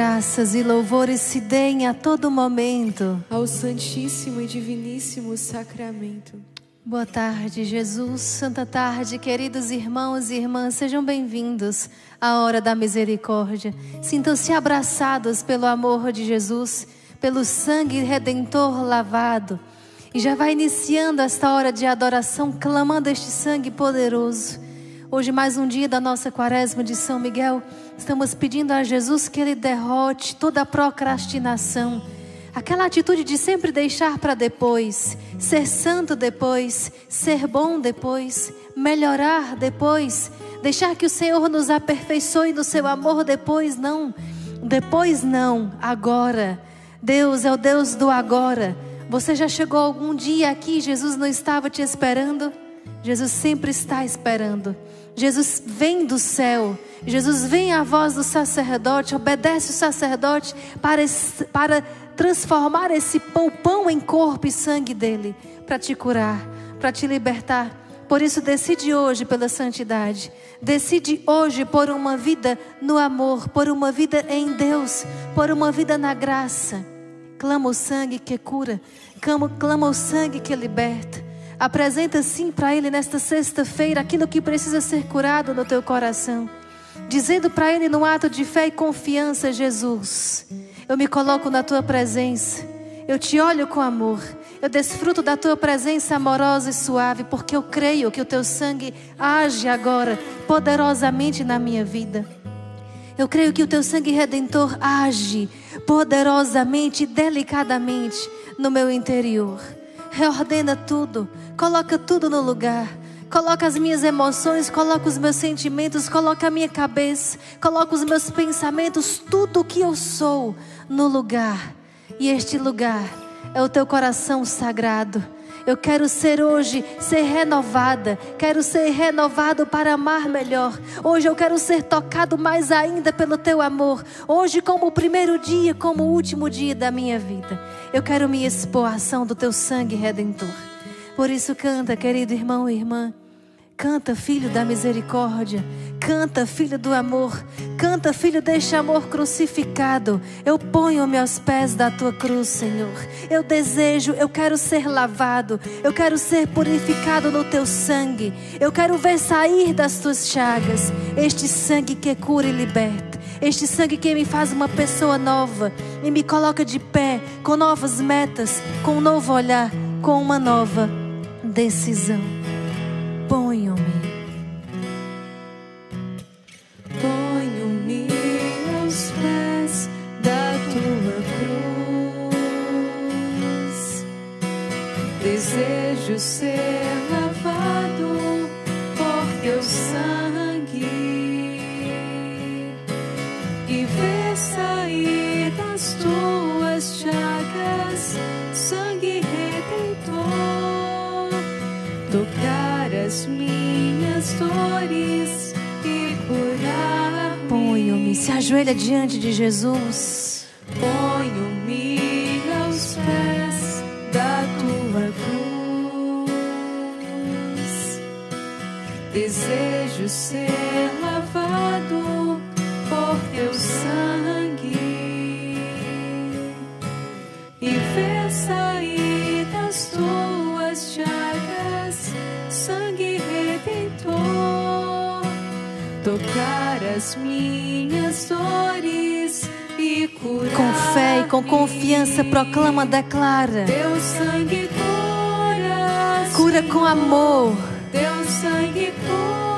Graças e louvores se deem a todo momento. ao Santíssimo e Diviníssimo Sacramento. Boa tarde, Jesus. Santa tarde, queridos irmãos e irmãs, sejam bem-vindos à hora da misericórdia. Sintam-se abraçados pelo amor de Jesus, pelo sangue redentor lavado. E já vai iniciando esta hora de adoração, clamando este sangue poderoso. Hoje, mais um dia da nossa quaresma de São Miguel, estamos pedindo a Jesus que Ele derrote toda a procrastinação Aquela atitude de sempre deixar para depois, ser santo depois, ser bom depois, melhorar depois, deixar que o Senhor nos aperfeiçoe no seu amor depois, não. Depois não, agora. Deus é o Deus do agora. Você já chegou algum dia aqui, Jesus não estava te esperando? Jesus sempre está esperando. Jesus vem do céu. Jesus vem à voz do sacerdote, obedece o sacerdote para, para transformar esse pão, pão em corpo e sangue dele, para te curar, para te libertar. Por isso, decide hoje pela santidade. Decide hoje por uma vida no amor, por uma vida em Deus, por uma vida na graça. Clama o sangue que cura, clama, clama o sangue que liberta. Apresenta sim para Ele nesta sexta-feira aquilo que precisa ser curado no teu coração. Dizendo para Ele no ato de fé e confiança: Jesus, eu me coloco na tua presença, eu te olho com amor, eu desfruto da tua presença amorosa e suave, porque eu creio que o teu sangue age agora poderosamente na minha vida. Eu creio que o teu sangue redentor age poderosamente, delicadamente no meu interior. Reordena tudo, coloca tudo no lugar. Coloca as minhas emoções, coloca os meus sentimentos, coloca a minha cabeça, coloca os meus pensamentos, tudo o que eu sou no lugar. E este lugar é o teu coração sagrado. Eu quero ser hoje, ser renovada. Quero ser renovado para amar melhor. Hoje eu quero ser tocado mais ainda pelo teu amor. Hoje, como o primeiro dia, como o último dia da minha vida. Eu quero me expor à ação do teu sangue redentor. Por isso, canta, querido irmão e irmã. Canta, filho da misericórdia. Canta, filho do amor. Canta, filho deste amor crucificado. Eu ponho-me aos pés da tua cruz, Senhor. Eu desejo, eu quero ser lavado. Eu quero ser purificado no teu sangue. Eu quero ver sair das tuas chagas este sangue que cura e liberta. Este sangue que me faz uma pessoa nova e me coloca de pé com novas metas, com um novo olhar, com uma nova decisão. Ponho-me. Ponho-me aos pés da tua cruz. Desejo ser se ajoelha diante de Jesus. Ponho-me aos pés da tua cruz. Desejo ser lavado por teu sangue e ver sair das tuas chagas sangue redentor. Tocar as minhas e. Com fé e com confiança, proclama, declara. Teu sangue cura. Cura com amor. Teu sangue cura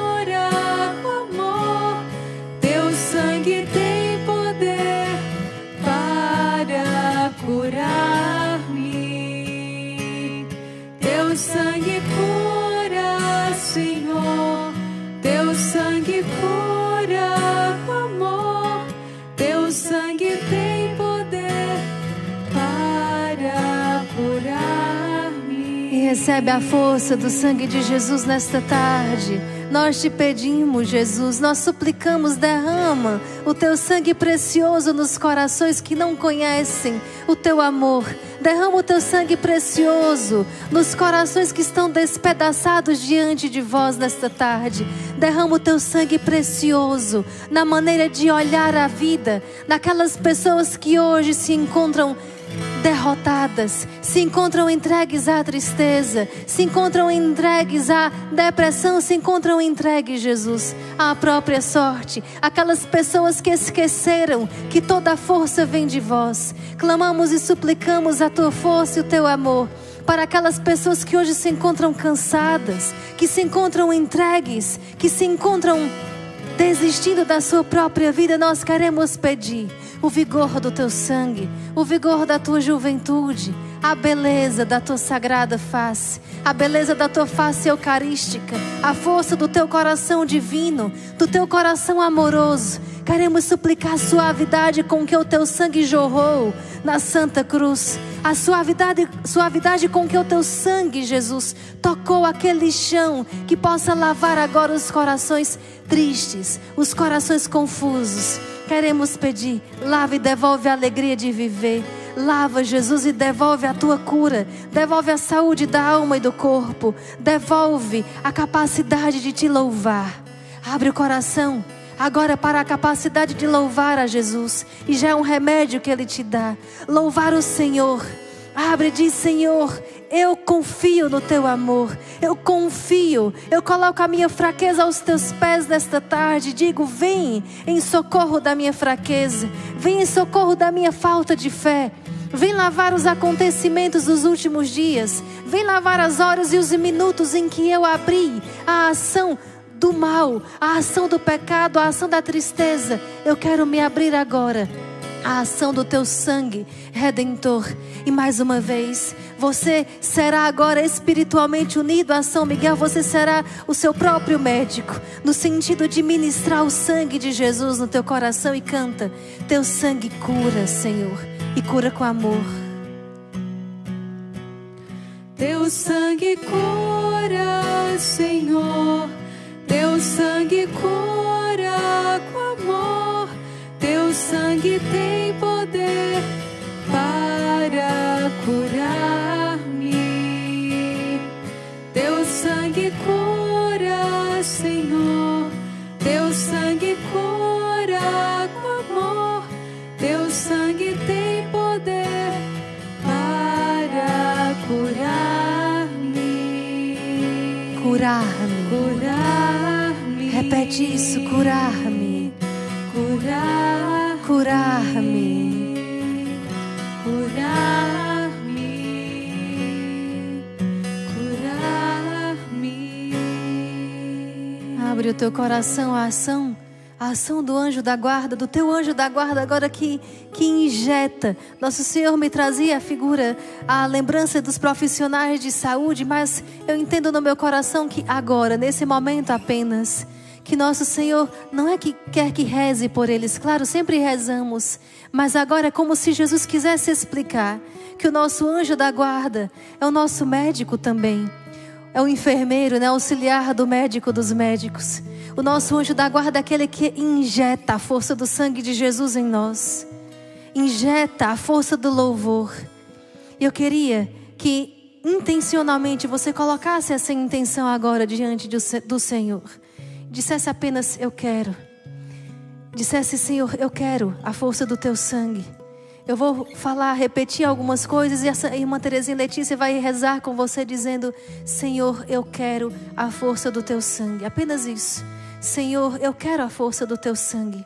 recebe a força do sangue de Jesus nesta tarde. Nós te pedimos, Jesus, nós suplicamos, derrama o teu sangue precioso nos corações que não conhecem o teu amor. Derrama o teu sangue precioso nos corações que estão despedaçados diante de vós nesta tarde. Derrama o teu sangue precioso na maneira de olhar a vida, naquelas pessoas que hoje se encontram derrotadas, se encontram entregues à tristeza, se encontram entregues à depressão, se encontram entregues, Jesus, à própria sorte. Aquelas pessoas que esqueceram que toda a força vem de vós. Clamamos e suplicamos a tua força e o teu amor para aquelas pessoas que hoje se encontram cansadas, que se encontram entregues, que se encontram desistindo da sua própria vida, nós queremos pedir o vigor do teu sangue, o vigor da tua juventude, a beleza da tua sagrada face, a beleza da tua face eucarística, a força do teu coração divino, do teu coração amoroso. Queremos suplicar a suavidade com que o teu sangue jorrou na Santa Cruz, a suavidade, suavidade com que o teu sangue, Jesus, tocou aquele chão, que possa lavar agora os corações tristes, os corações confusos. Queremos pedir, lava e devolve a alegria de viver. Lava, Jesus, e devolve a tua cura. Devolve a saúde da alma e do corpo. Devolve a capacidade de te louvar. Abre o coração agora para a capacidade de louvar a Jesus. E já é um remédio que Ele te dá. Louvar o Senhor. Abre e diz: Senhor, eu confio no teu amor, eu confio, eu coloco a minha fraqueza aos teus pés nesta tarde. Digo: vem em socorro da minha fraqueza, vem em socorro da minha falta de fé. Vem lavar os acontecimentos dos últimos dias. Vem lavar as horas e os minutos em que eu abri a ação do mal, a ação do pecado, a ação da tristeza. Eu quero me abrir agora a ação do teu sangue redentor. E mais uma vez, você será agora espiritualmente unido a São Miguel, você será o seu próprio médico, no sentido de ministrar o sangue de Jesus no teu coração e canta: Teu sangue cura, Senhor, e cura com amor. Teu sangue cura, Senhor. Teu sangue cura com amor. Teu sangue tem poder para curar-me. Curar-me. Repete isso: curar-me. Curar. Curar-me. Curar-me. Curar-me. Abre o teu coração à ação, a ação do anjo da guarda, do teu anjo da guarda agora que, que injeta. Nosso Senhor me trazia a figura, a lembrança dos profissionais de saúde, mas eu entendo no meu coração que agora, nesse momento apenas, que nosso Senhor não é que quer que reze por eles, claro, sempre rezamos, mas agora é como se Jesus quisesse explicar que o nosso anjo da guarda é o nosso médico também. É o enfermeiro, né? Auxiliar do médico dos médicos. O nosso anjo da guarda é aquele que injeta a força do sangue de Jesus em nós. Injeta a força do louvor. E eu queria que intencionalmente você colocasse essa intenção agora diante do Senhor. Dissesse apenas: Eu quero. Dissesse: Senhor, eu quero a força do teu sangue. Eu vou falar, repetir algumas coisas e a irmã Terezinha Letícia vai rezar com você dizendo: Senhor, eu quero a força do teu sangue. Apenas isso. Senhor, eu quero a força do teu sangue.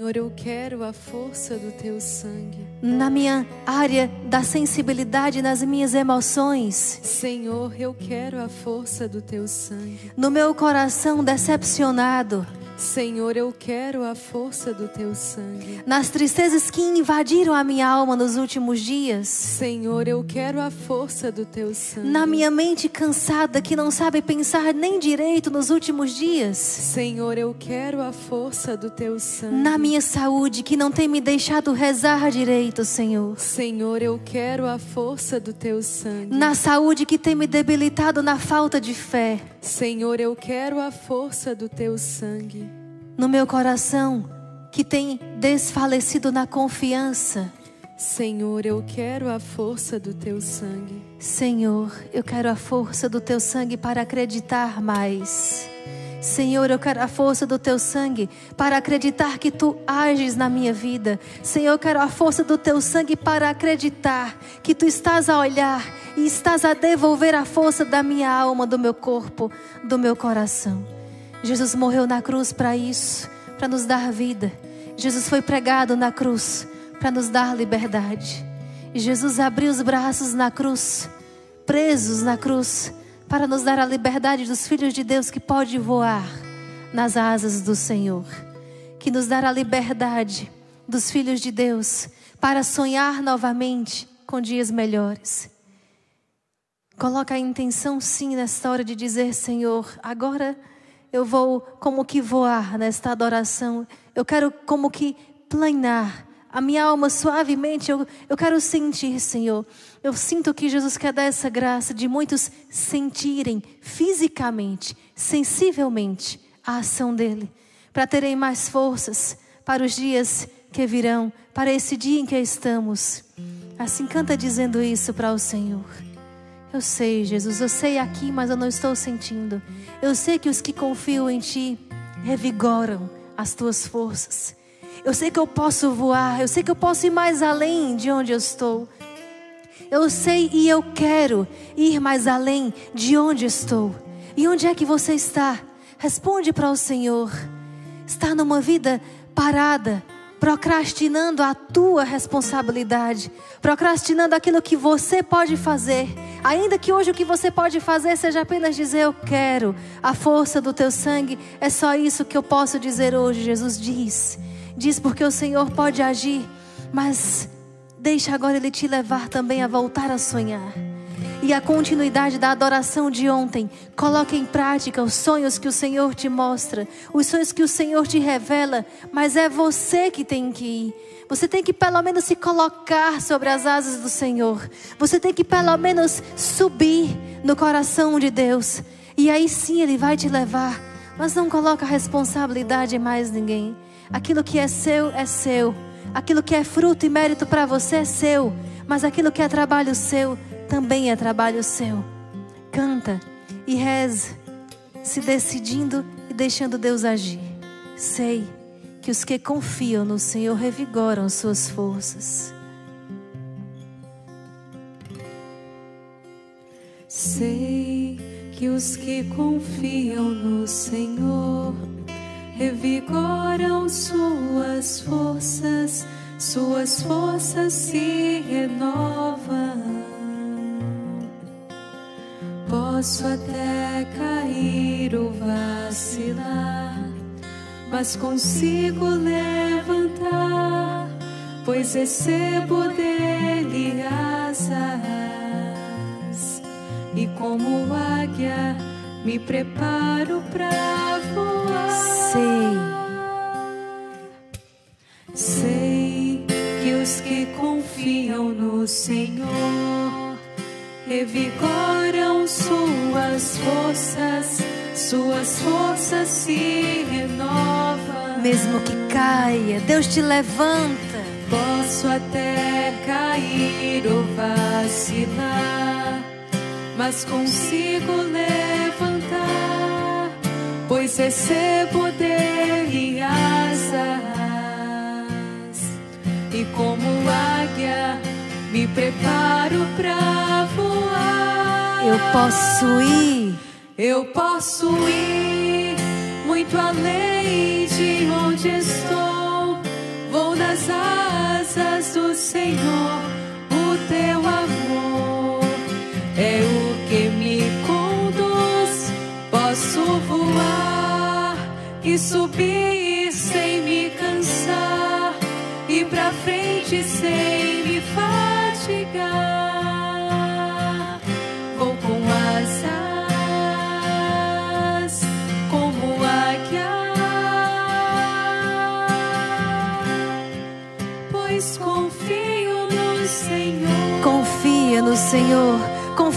Senhor, eu quero a força do teu sangue. Na minha área da sensibilidade, nas minhas emoções. Senhor, eu quero a força do teu sangue. No meu coração decepcionado. Senhor, eu quero a força do teu sangue. Nas tristezas que invadiram a minha alma nos últimos dias. Senhor, eu quero a força do teu sangue. Na minha mente cansada que não sabe pensar nem direito nos últimos dias. Senhor, eu quero a força do teu sangue. Na minha saúde que não tem me deixado rezar direito, Senhor. Senhor, eu quero a força do teu sangue. Na saúde que tem me debilitado na falta de fé. Senhor, eu quero a força do teu sangue no meu coração que tem desfalecido na confiança. Senhor, eu quero a força do teu sangue. Senhor, eu quero a força do teu sangue para acreditar mais. Senhor, eu quero a força do teu sangue para acreditar que tu ages na minha vida. Senhor, eu quero a força do teu sangue para acreditar que tu estás a olhar e estás a devolver a força da minha alma, do meu corpo, do meu coração. Jesus morreu na cruz para isso, para nos dar vida. Jesus foi pregado na cruz para nos dar liberdade. E Jesus abriu os braços na cruz, presos na cruz, para nos dar a liberdade dos filhos de Deus que pode voar nas asas do Senhor, que nos dará a liberdade dos filhos de Deus para sonhar novamente com dias melhores. Coloca a intenção sim nesta hora de dizer, Senhor, agora eu vou como que voar nesta adoração. Eu quero como que planar a minha alma suavemente. Eu, eu quero sentir, Senhor. Eu sinto que Jesus quer dar essa graça de muitos sentirem fisicamente, sensivelmente a ação dEle, para terem mais forças para os dias que virão, para esse dia em que estamos. Assim, canta dizendo isso para o Senhor. Eu sei, Jesus, eu sei aqui, mas eu não estou sentindo. Eu sei que os que confiam em Ti revigoram as tuas forças. Eu sei que eu posso voar, eu sei que eu posso ir mais além de onde eu estou. Eu sei e eu quero ir mais além de onde estou. E onde é que você está? Responde para o Senhor. Está numa vida parada, procrastinando a tua responsabilidade, procrastinando aquilo que você pode fazer. Ainda que hoje o que você pode fazer seja apenas dizer eu quero, a força do teu sangue, é só isso que eu posso dizer hoje. Jesus diz. Diz porque o Senhor pode agir, mas deixa agora ele te levar também a voltar a sonhar e a continuidade da adoração de ontem. Coloque em prática os sonhos que o Senhor te mostra, os sonhos que o Senhor te revela, mas é você que tem que ir. Você tem que pelo menos se colocar sobre as asas do Senhor. Você tem que pelo menos subir no coração de Deus. E aí sim Ele vai te levar. Mas não coloca a responsabilidade em mais ninguém. Aquilo que é seu é seu. Aquilo que é fruto e mérito para você é seu. Mas aquilo que é trabalho seu também é trabalho seu. Canta e reze, se decidindo e deixando Deus agir. Sei que os que confiam no Senhor revigoram suas forças. Sei que os que confiam no Senhor revigoram suas forças, suas forças se renovam. Posso até cair ou vacilar, mas consigo levantar, pois recebo dele asas. E como águia, me preparo para voar. Sei. Sei que os que confiam no Senhor revigoram suas forças, suas forças se renovam. Mesmo que caia, Deus te levanta. Posso até cair ou vacilar, mas consigo levantar, pois recebo dele asas. E como águia, me preparo voar. Eu posso ir. Eu posso ir muito além de onde estou. Vou nas asas do Senhor. O teu amor é o que me conduz. Posso voar e subir sem me cansar, e pra frente sem Senhor.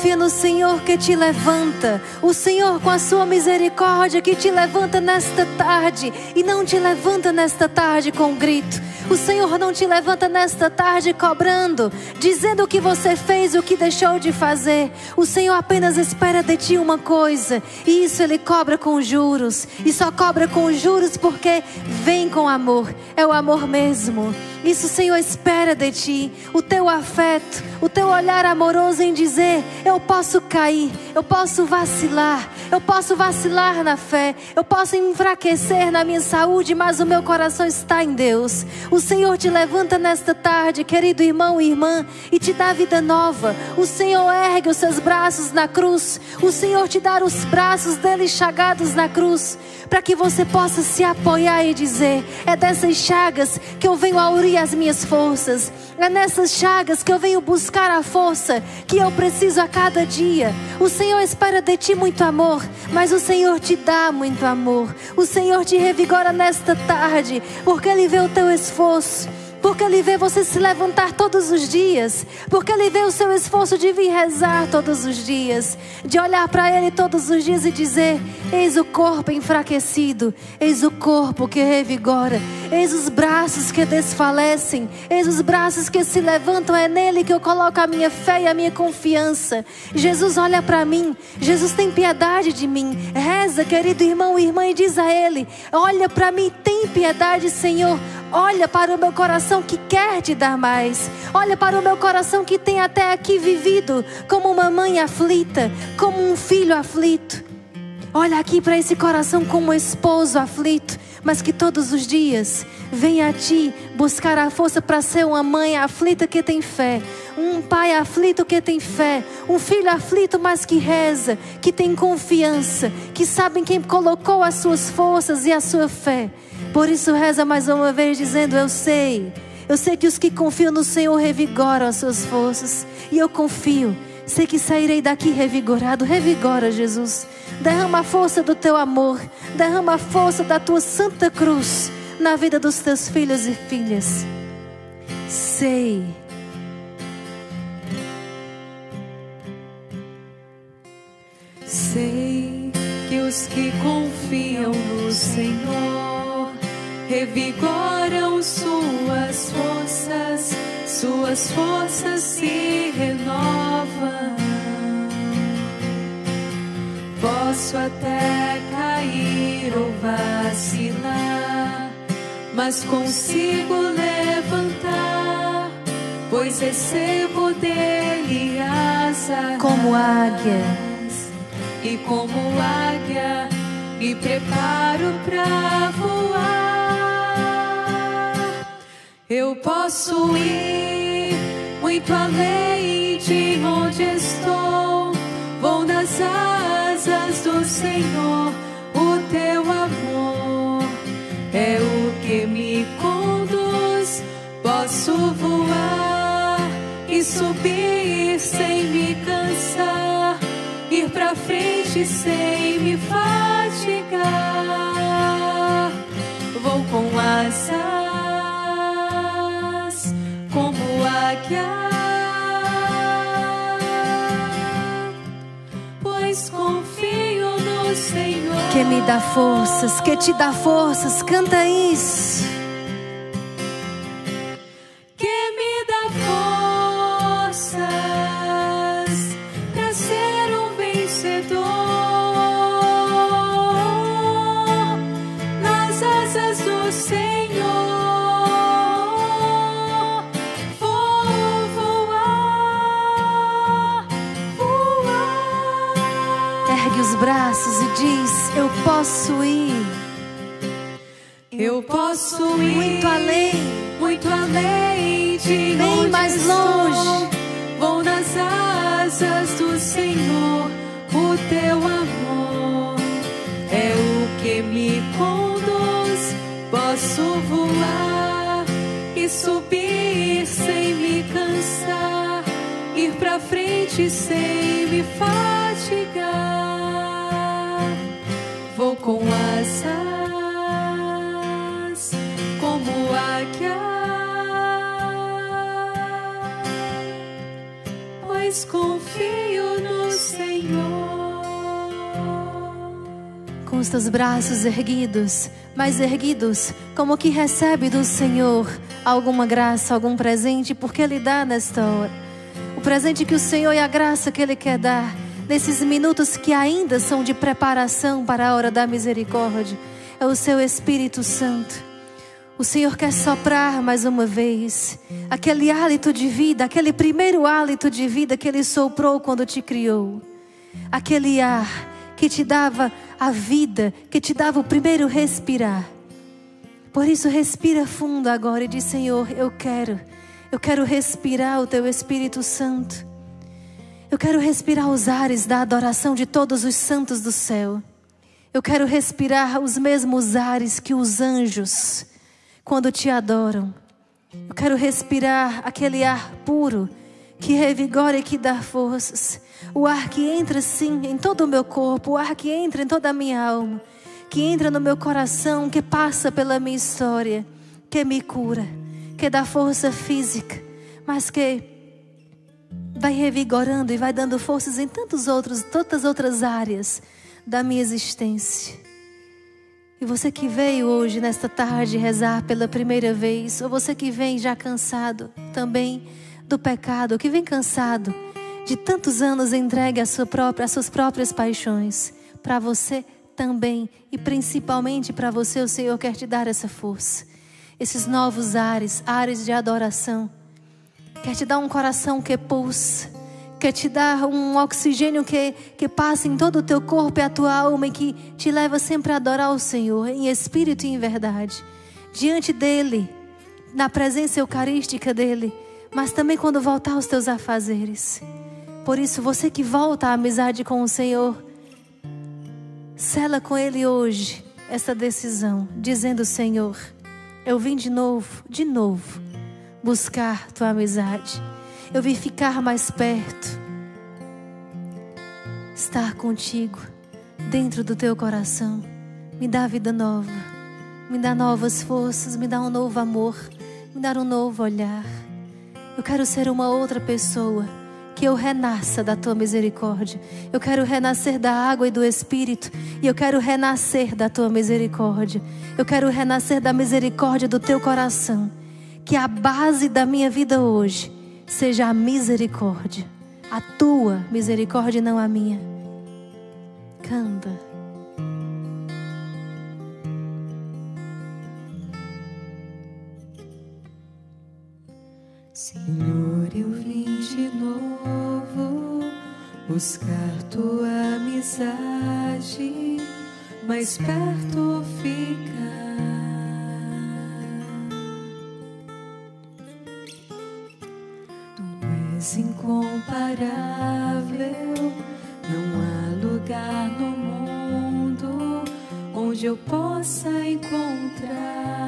Confia no Senhor que te levanta. O Senhor, com a sua misericórdia, que te levanta nesta tarde. E não te levanta nesta tarde com um grito. O Senhor não te levanta nesta tarde cobrando, dizendo o que você fez o que deixou de fazer. O Senhor apenas espera de ti uma coisa, e isso Ele cobra com juros. E só cobra com juros porque vem com amor. É o amor mesmo. Isso o Senhor espera de ti, o teu afeto, o teu olhar amoroso em dizer: eu posso cair, eu posso vacilar, eu posso vacilar na fé, eu posso enfraquecer na minha saúde, mas o meu coração está em Deus. O Senhor te levanta nesta tarde, querido irmão e irmã, e te dá vida nova. O Senhor ergue os seus braços na cruz, o Senhor te dá os braços dele chagados na cruz, para que você possa se apoiar e dizer: é dessas chagas que eu venho aurir as minhas forças. É nessas chagas que eu venho buscar a força que eu preciso a cada dia. O Senhor espera de ti muito amor, mas o Senhor te dá muito amor. O Senhor te revigora nesta tarde, porque Ele vê o teu esforço. Porque Ele vê você se levantar todos os dias. Porque Ele vê o seu esforço de vir rezar todos os dias. De olhar para Ele todos os dias e dizer: Eis o corpo enfraquecido. Eis o corpo que revigora. Eis os braços que desfalecem. Eis os braços que se levantam. É nele que eu coloco a minha fé e a minha confiança. Jesus olha para mim. Jesus tem piedade de mim. Reza, querido irmão e irmã, e diz a Ele: Olha para mim, tem piedade, Senhor. Olha para o meu coração que quer te dar mais. Olha para o meu coração que tem até aqui vivido como uma mãe aflita, como um filho aflito. Olha aqui para esse coração como um esposo aflito, mas que todos os dias vem a ti buscar a força para ser uma mãe aflita que tem fé, um pai aflito que tem fé, um filho aflito, mas que reza, que tem confiança, que sabe em quem colocou as suas forças e a sua fé. Por isso reza mais uma vez dizendo: Eu sei, eu sei que os que confiam no Senhor revigoram as suas forças, e eu confio. Sei que sairei daqui revigorado. Revigora, Jesus. Derrama a força do teu amor. Derrama a força da tua santa cruz na vida dos teus filhos e filhas. Sei. Sei que os que confiam no Senhor revigoram suas forças, suas forças se renovam. Posso até cair ou vacilar, mas consigo levantar, pois recebo dele asas. Como águia. E como águia, me preparo pra voar. Eu posso ir muito além de onde estou. Vou nas asas do Senhor. O teu amor é o que me conduz. Posso voar e subir sem me cansar ir pra frente sem me fatigar. Vou com asas como águia, pois confio no Senhor. Que me dá forças, que te dá forças, canta isso. Sem me fatigar. Vou com asas como águia, pois confio no Senhor. Com os teus braços erguidos, mais erguidos, como que recebe do Senhor alguma graça, algum presente, porque Ele dá nesta hora. Presente que o Senhor e a graça que Ele quer dar, nesses minutos que ainda são de preparação para a hora da misericórdia, é o Seu Espírito Santo. O Senhor quer soprar mais uma vez aquele hálito de vida, aquele primeiro hálito de vida que Ele soprou quando te criou. Aquele ar que te dava a vida, que te dava o primeiro respirar. Por isso, respira fundo agora e diz: Senhor, eu quero, eu quero respirar o Teu Espírito Santo. Eu quero respirar os ares da adoração de todos os santos do céu. Eu quero respirar os mesmos ares que os anjos, quando te adoram. Eu quero respirar aquele ar puro que revigora e que dá forças. O ar que entra sim em todo o meu corpo, o ar que entra em toda a minha alma, que entra no meu coração, que passa pela minha história, que me cura, que dá força física, mas que vai revigorando e vai dando forças em tantos outros, tantas outras áreas da minha existência. E você que veio hoje, nesta tarde, rezar pela primeira vez, ou você que vem já cansado também do pecado, que vem cansado de tantos anos entregue às sua própria, às suas próprias paixões, para você também, e principalmente para você, o Senhor quer te dar essa força, esses novos ares, ares de adoração. Quer te dar um coração que pulsa, quer te dar um oxigênio que, que passa em todo o teu corpo e a tua alma e que te leva sempre a adorar o Senhor, em espírito e em verdade, diante dEle, na presença eucarística dEle, mas também quando voltar aos teus afazeres. Por isso, você que volta à amizade com o Senhor, sela com Ele hoje essa decisão, dizendo: Senhor, eu vim de novo, de novo, buscar tua amizade. Eu vim ficar mais perto, estar contigo, dentro do teu coração. Me dá vida nova, me dá novas forças, me dá um novo amor, me dá um novo olhar. Eu quero ser uma outra pessoa. Que eu renasça da tua misericórdia. Eu quero renascer da água e do Espírito. E eu quero renascer da tua misericórdia. Eu quero renascer da misericórdia do teu coração. Que a base da minha vida hoje seja a misericórdia. A tua misericórdia não a minha. Canta. Senhor, eu vim de novo buscar tua amizade, mais perto ficar. Tu és incomparável, não há lugar no mundo onde eu possa encontrar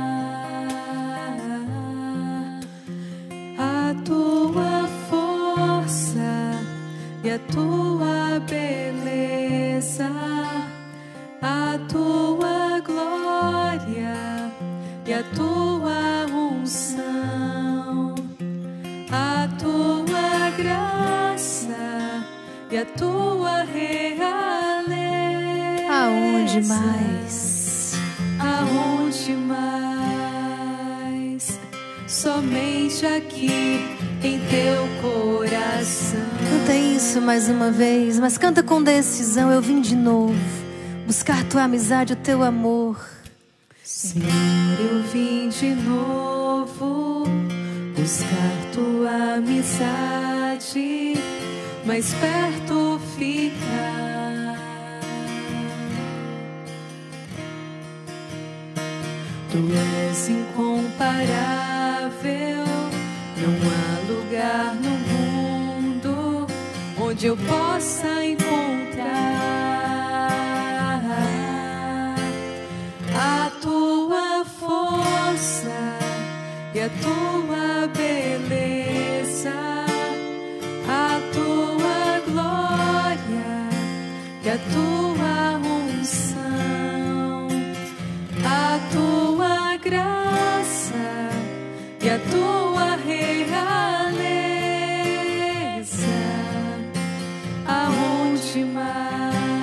Aonde mais? Aonde mais? Somente aqui em teu coração. Canta isso mais uma vez, mas canta com decisão. Eu vim de novo buscar tua amizade, o teu amor. Senhor, eu vim de novo buscar tua amizade, mais perto ficar. Tu és incomparável, não há lugar no mundo onde eu possa encontrar a tua força e a tua beleza, a tua glória e a tua unção, a tua graça e a tua realeza. Aonde mais?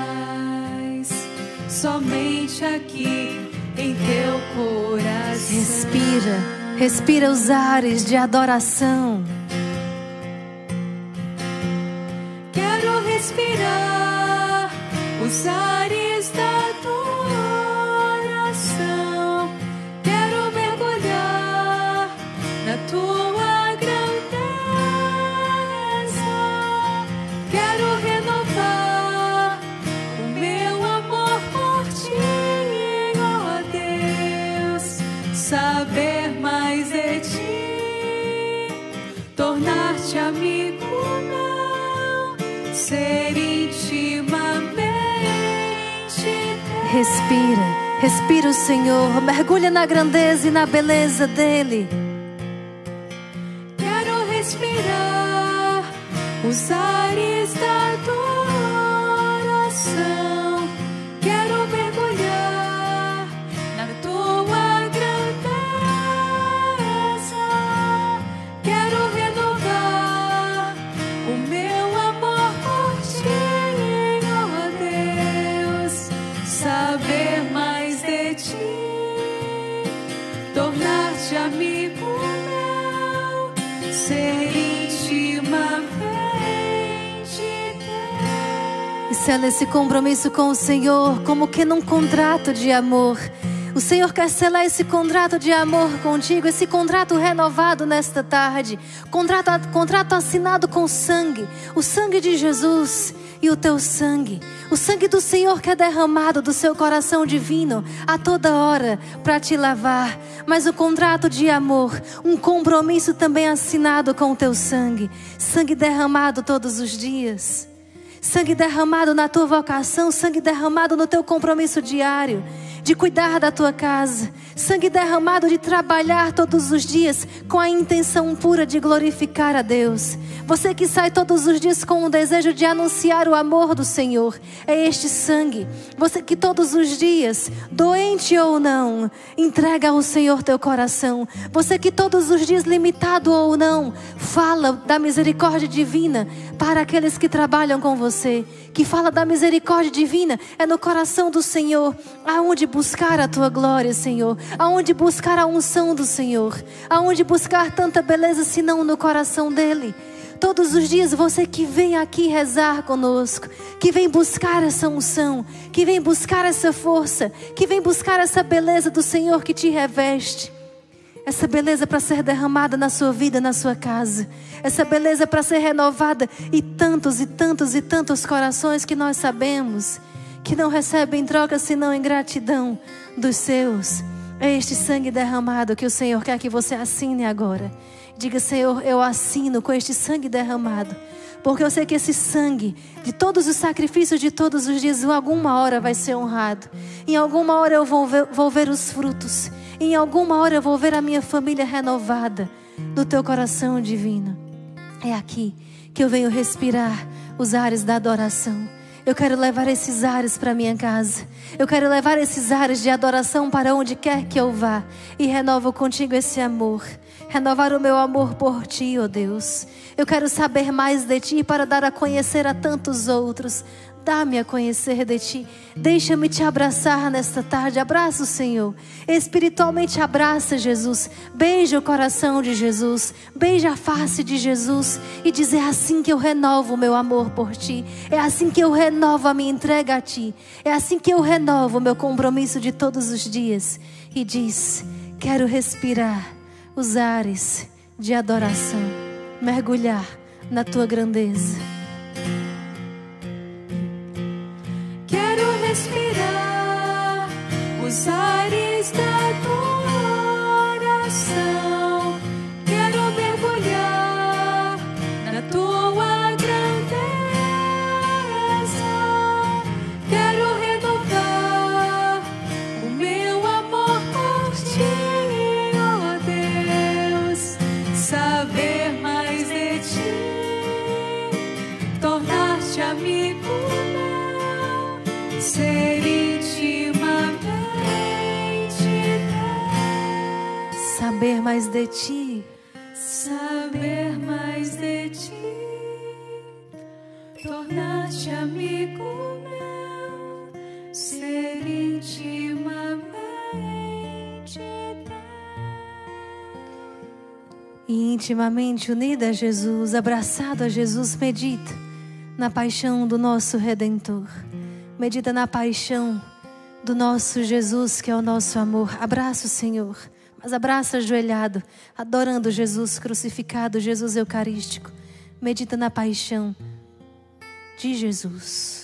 Somente aqui em teu coração. Respira, respira os ares de adoração. Quero respirar os ares tornar-te amigo meu, ser intimamente. Respira, respira o Senhor. Mergulha na grandeza e na beleza dele. Sela esse compromisso com o Senhor como que num contrato de amor. O Senhor quer selar esse contrato de amor contigo, esse contrato renovado nesta tarde. Contrato, contrato assinado com sangue, o sangue de Jesus e o teu sangue. O sangue do Senhor que é derramado do seu coração divino a toda hora para te lavar. Mas o contrato de amor, um compromisso também assinado com o teu sangue. Sangue derramado todos os dias. Sangue derramado na tua vocação, sangue derramado no teu compromisso diário de cuidar da tua casa, sangue derramado de trabalhar todos os dias com a intenção pura de glorificar a Deus. Você que sai todos os dias com o desejo de anunciar o amor do Senhor, é este sangue. Você que todos os dias, doente ou não, entrega ao Senhor teu coração. Você que todos os dias, limitado ou não, fala da misericórdia divina para aqueles que trabalham com você. Que fala da misericórdia divina é no coração do Senhor, aonde buscar a tua glória, Senhor, aonde buscar a unção do Senhor, aonde buscar tanta beleza senão no coração dele. Todos os dias você que vem aqui rezar conosco, que vem buscar essa unção, que vem buscar essa força, que vem buscar essa beleza do Senhor que te reveste. Essa beleza para ser derramada na sua vida, na sua casa. Essa beleza para ser renovada e tantos e tantos e tantos corações que nós sabemos que não recebem troca senão em gratidão dos seus. É este sangue derramado que o Senhor quer que você assine agora. Diga, Senhor, eu assino com este sangue derramado. Porque eu sei que esse sangue, de todos os sacrifícios de todos os dias, em alguma hora vai ser honrado. Em alguma hora eu vou ver, vou ver os frutos. Em alguma hora eu vou ver a minha família renovada no teu coração divino. É aqui que eu venho respirar os ares da adoração. Eu quero levar esses ares para minha casa. Eu quero levar esses ares de adoração para onde quer que eu vá. E renovo contigo esse amor. Renovar o meu amor por ti, ó oh Deus. Eu quero saber mais de ti para dar a conhecer a tantos outros. Dá-me a conhecer de ti. Deixa-me te abraçar nesta tarde. Abraça o Senhor. Espiritualmente abraça Jesus. Beija o coração de Jesus. Beija a face de Jesus. E diz: É assim que eu renovo o meu amor por ti. É assim que eu renovo a minha entrega a ti. É assim que eu renovo o meu compromisso de todos os dias. E diz: Quero respirar os ares de adoração. Mergulhar na tua grandeza. Os ares Saber mais de ti. Saber mais de ti, tornar-te amigo meu, ser intimamente teu. E intimamente unida a Jesus, abraçado a Jesus, medita na paixão do nosso Redentor. Medita na paixão do nosso Jesus, que é o nosso amor. Abraça o Senhor, mas abraça ajoelhado, adorando Jesus crucificado, Jesus Eucarístico. Medita na paixão de Jesus.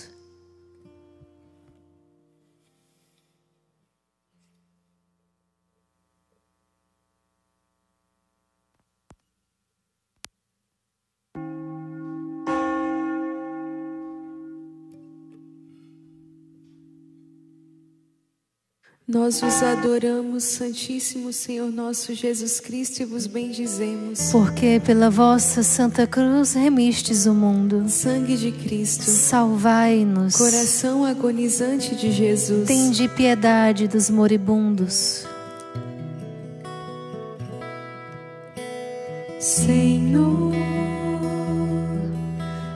Nós vos adoramos, Santíssimo Senhor nosso Jesus Cristo, e vos bendizemos. Porque pela vossa Santa Cruz remistes o mundo. Sangue de Cristo, Salvai-nos. coração agonizante de Jesus, Tende piedade dos moribundos. Senhor,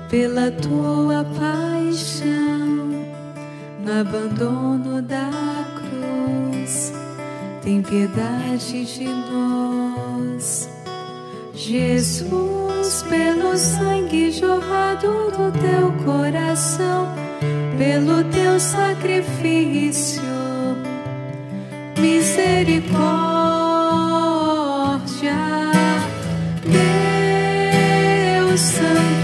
pela tua paixão, no abandono da tem piedade de nós. Jesus, pelo sangue jorrado do teu coração, pelo teu sacrifício, misericórdia. Deus Santo,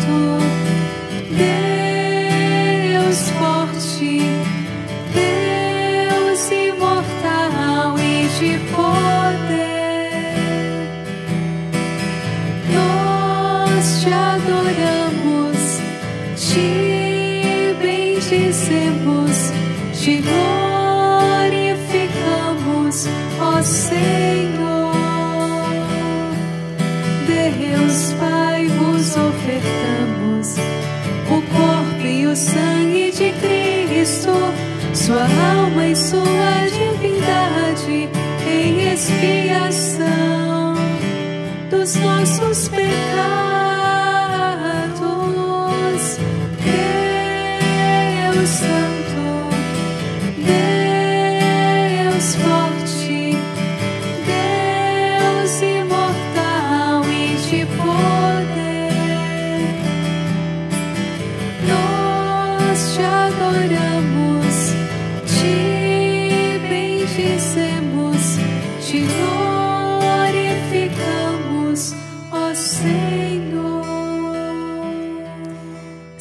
sua alma e sua divindade em expiação dos nossos pecados.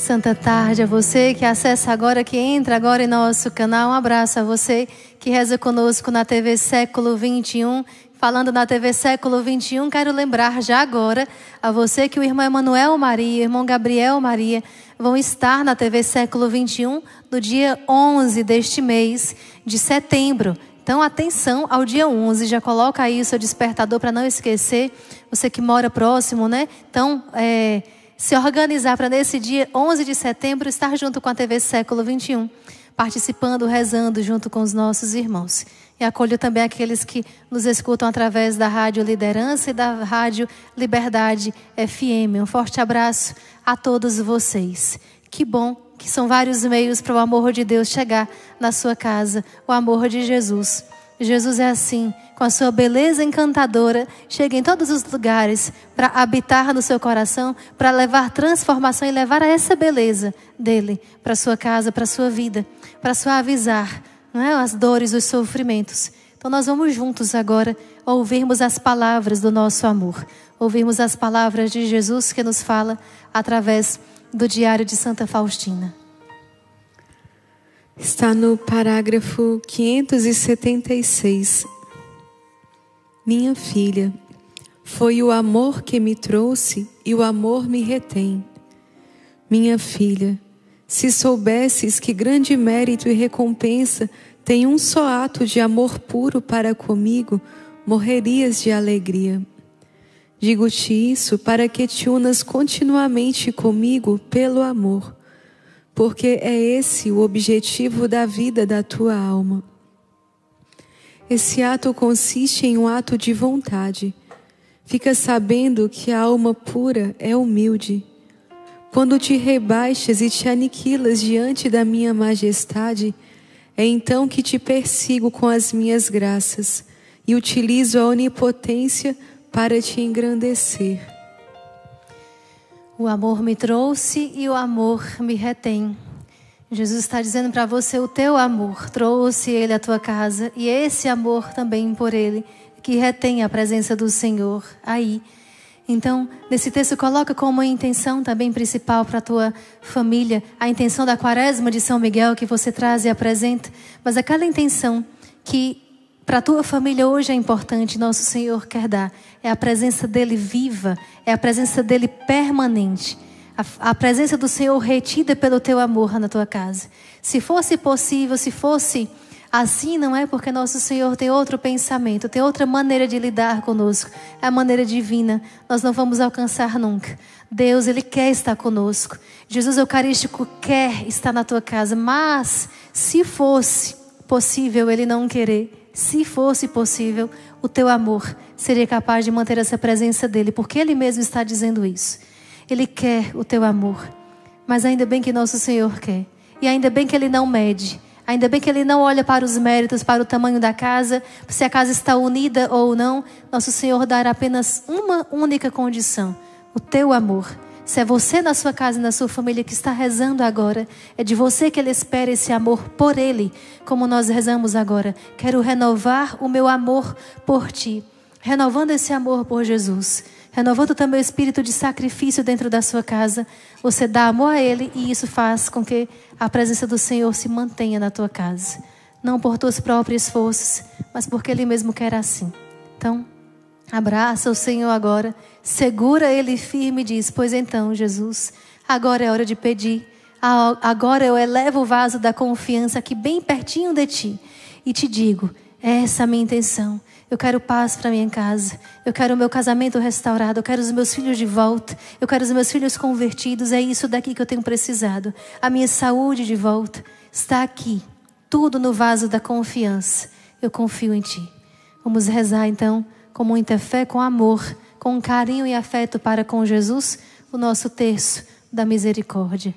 Santa tarde a você que acessa agora, que entra agora em nosso canal. Um abraço a você que reza conosco na TV Século 21. Falando na TV Século 21, quero lembrar já agora a você que o irmão Emanuel Maria o irmão Gabriel Maria vão estar na TV Século 21 no dia 11 deste mês de setembro. Então, atenção ao dia 11, já coloca aí o seu despertador para não esquecer. Você que mora próximo, né? Então, é, se organizar para nesse dia 11 de setembro estar junto com a TV Século 21, participando, rezando junto com os nossos irmãos. E acolho também aqueles que nos escutam através da Rádio Liderança e da Rádio Liberdade FM. Um forte abraço a todos vocês. Que bom que são vários meios para o amor de Deus chegar na sua casa, o amor de Jesus. Jesus é assim, com a sua beleza encantadora, chega em todos os lugares para habitar no seu coração, para levar transformação e levar essa beleza dele para sua casa, para sua vida, para suavizar não é, as dores, os sofrimentos. Então nós vamos juntos agora ouvirmos as palavras do nosso amor, ouvirmos as palavras de Jesus que nos fala através do Diário de Santa Faustina. Está no parágrafo 576. Minha filha, foi o amor que me trouxe e o amor me retém. Minha filha, se soubesses que grande mérito e recompensa tem um só ato de amor puro para comigo, morrerias de alegria. Digo-te isso para que te unas continuamente comigo pelo amor porque é esse o objetivo da vida da tua alma. Esse ato consiste em um ato de vontade. Fica sabendo que a alma pura é humilde. Quando te rebaixas e te aniquilas diante da minha majestade, é então que te persigo com as minhas graças e utilizo a onipotência para te engrandecer. O amor me trouxe e o amor me retém. Jesus está dizendo para você: o teu amor trouxe ele à tua casa e esse amor também por ele, que retém a presença do Senhor aí. Então, nesse texto, coloca como intenção também principal para a tua família a intenção da quaresma de São Miguel que você traz e apresenta, mas aquela intenção que para a tua família hoje é importante, nosso Senhor quer dar. É a presença dele viva, é a presença dele permanente. A, a, presença do Senhor retida pelo teu amor na tua casa. Se fosse possível, se fosse assim, não é porque nosso Senhor tem outro pensamento, tem outra maneira de lidar conosco. É a maneira divina. Nós não vamos alcançar nunca. Deus, Ele quer estar conosco. Jesus Eucarístico quer estar na tua casa. Mas, se fosse possível Ele não querer, se fosse possível, o teu amor seria capaz de manter essa presença dele, porque ele mesmo está dizendo isso. Ele quer o teu amor, mas ainda bem que nosso Senhor quer, e ainda bem que ele não mede, ainda bem que ele não olha para os méritos, para o tamanho da casa, se a casa está unida ou não. Nosso Senhor dará apenas uma única condição: o teu amor. Se é você na sua casa e na sua família que está rezando agora, é de você que ele espera esse amor por ele, como nós rezamos agora. Quero renovar o meu amor por ti, renovando esse amor por Jesus, renovando também o espírito de sacrifício dentro da sua casa. Você dá amor a ele e isso faz com que a presença do Senhor se mantenha na tua casa, não por tuas próprias forças, mas porque ele mesmo quer assim. Então, Abraça o Senhor agora, segura ele firme e diz: Pois então, Jesus, agora é hora de pedir. Agora eu elevo o vaso da confiança aqui bem pertinho de ti e te digo: essa é a minha intenção. Eu quero paz para minha casa. Eu quero o meu casamento restaurado. Eu quero os meus filhos de volta. Eu quero os meus filhos convertidos. É isso daqui que eu tenho precisado. A minha saúde de volta está aqui. Tudo no vaso da confiança. Eu confio em ti. Vamos rezar então com muita fé, com amor, com carinho e afeto para com Jesus, o nosso terço da misericórdia.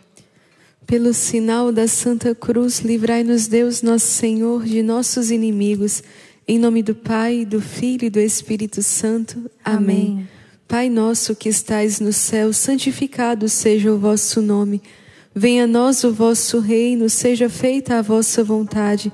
Pelo sinal da Santa Cruz, livrai-nos Deus, nosso Senhor, de nossos inimigos. Em nome do Pai, do Filho e do Espírito Santo. Amém. Amém. Pai nosso que estais no céu, santificado seja o vosso nome. Venha a nós o vosso reino, seja feita a vossa vontade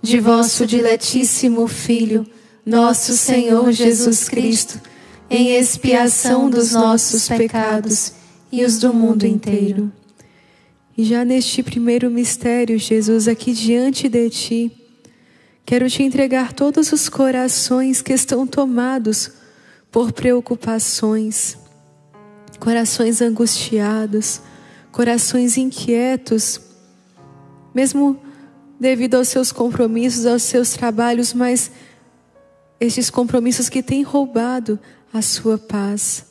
de vosso diletíssimo Filho, nosso Senhor Jesus Cristo, em expiação dos nossos pecados e os do mundo inteiro. E já neste primeiro mistério, Jesus, aqui diante de ti, quero te entregar todos os corações que estão tomados por preocupações, corações angustiados, corações inquietos, mesmo devido aos seus compromissos, aos seus trabalhos, mas estes compromissos que têm roubado a sua paz.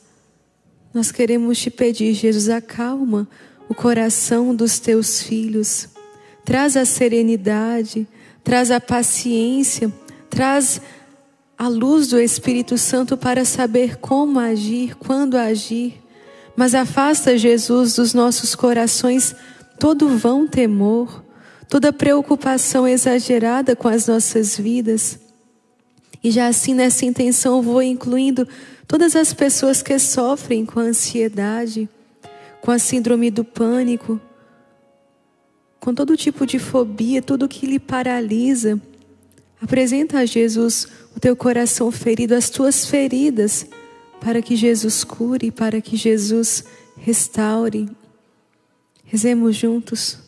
Nós queremos te pedir, Jesus, acalma o coração dos teus filhos, traz a serenidade, traz a paciência, traz a luz do Espírito Santo para saber como agir, quando agir. Mas afasta, Jesus, dos nossos corações todo vão temor, toda preocupação exagerada com as nossas vidas. E já assim, nessa intenção, vou incluindo todas as pessoas que sofrem com a ansiedade, com a síndrome do pânico, com todo tipo de fobia, tudo que lhe paralisa. Apresenta a Jesus o teu coração ferido, as tuas feridas, para que Jesus cure, para que Jesus restaure. Rezemos juntos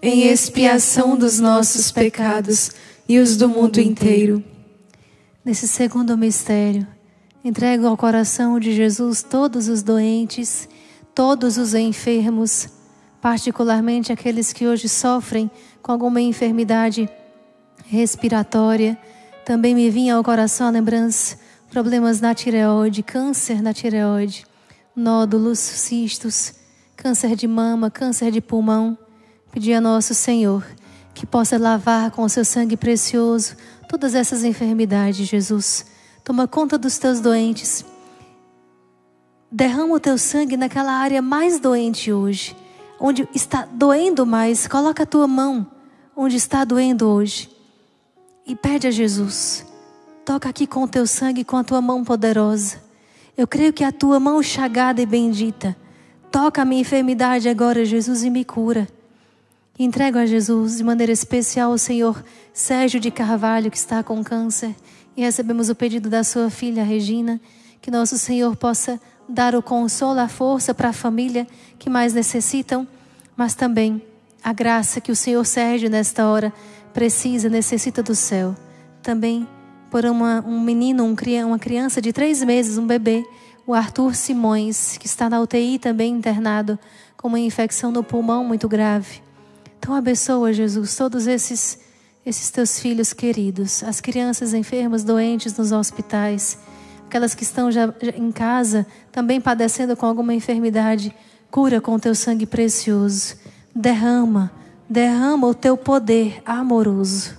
em expiação dos nossos pecados e os do mundo inteiro. Nesse segundo mistério, entrego ao coração de Jesus todos os doentes, todos os enfermos, particularmente aqueles que hoje sofrem com alguma enfermidade respiratória. Também me vinha ao coração a lembrança problemas na tireoide, câncer na tireoide, nódulos, cistos, câncer de mama, câncer de pulmão. Pedi a nosso Senhor que possa lavar com o seu sangue precioso todas essas enfermidades, Jesus. Toma conta dos teus doentes. Derrama o teu sangue naquela área mais doente hoje, onde está doendo mais. Coloca a tua mão onde está doendo hoje e pede a Jesus. Toca aqui com o teu sangue, com a tua mão poderosa. Eu creio que a tua mão chagada e bendita toca a minha enfermidade agora, Jesus, e me cura. Entrego a Jesus de maneira especial o Senhor Sérgio de Carvalho, que está com câncer, e recebemos o pedido da sua filha Regina, que nosso Senhor possa dar o consolo, a força para a família que mais necessitam, mas também a graça que o Senhor Sérgio, nesta hora, precisa, necessita do céu. Também por uma, um menino, um, uma criança de três meses, um bebê, o Arthur Simões, que está na UTI também internado com uma infecção no pulmão muito grave. Então abençoa, Jesus, todos esses, esses teus filhos queridos, as crianças enfermas, doentes nos hospitais, aquelas que estão já em casa, também padecendo com alguma enfermidade, cura com teu sangue precioso. Derrama, derrama o teu poder amoroso.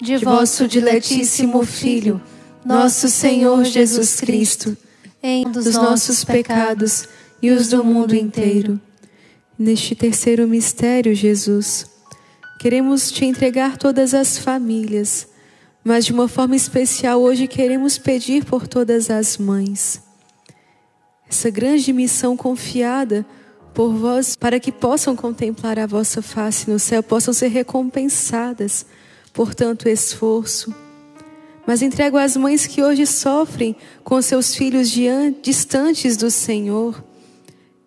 de vosso diletíssimo Filho, nosso Senhor Jesus Cristo, em dos nossos pecados e os do mundo inteiro. Neste terceiro mistério, Jesus, queremos te entregar todas as famílias, mas de uma forma especial hoje queremos pedir por todas as mães. Essa grande missão confiada por vós, para que possam contemplar a vossa face no céu, possam ser recompensadas por tanto esforço. Mas entrego às mães que hoje sofrem com seus filhos distantes do Senhor,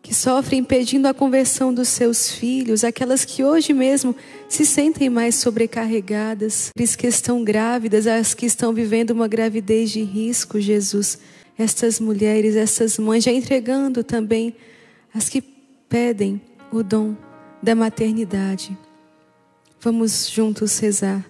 que sofrem pedindo a conversão dos seus filhos, aquelas que hoje mesmo se sentem mais sobrecarregadas, as que estão grávidas, as que estão vivendo uma gravidez de risco, Jesus. Estas mulheres, essas mães, já entregando também as que pedem o dom da maternidade. Vamos juntos rezar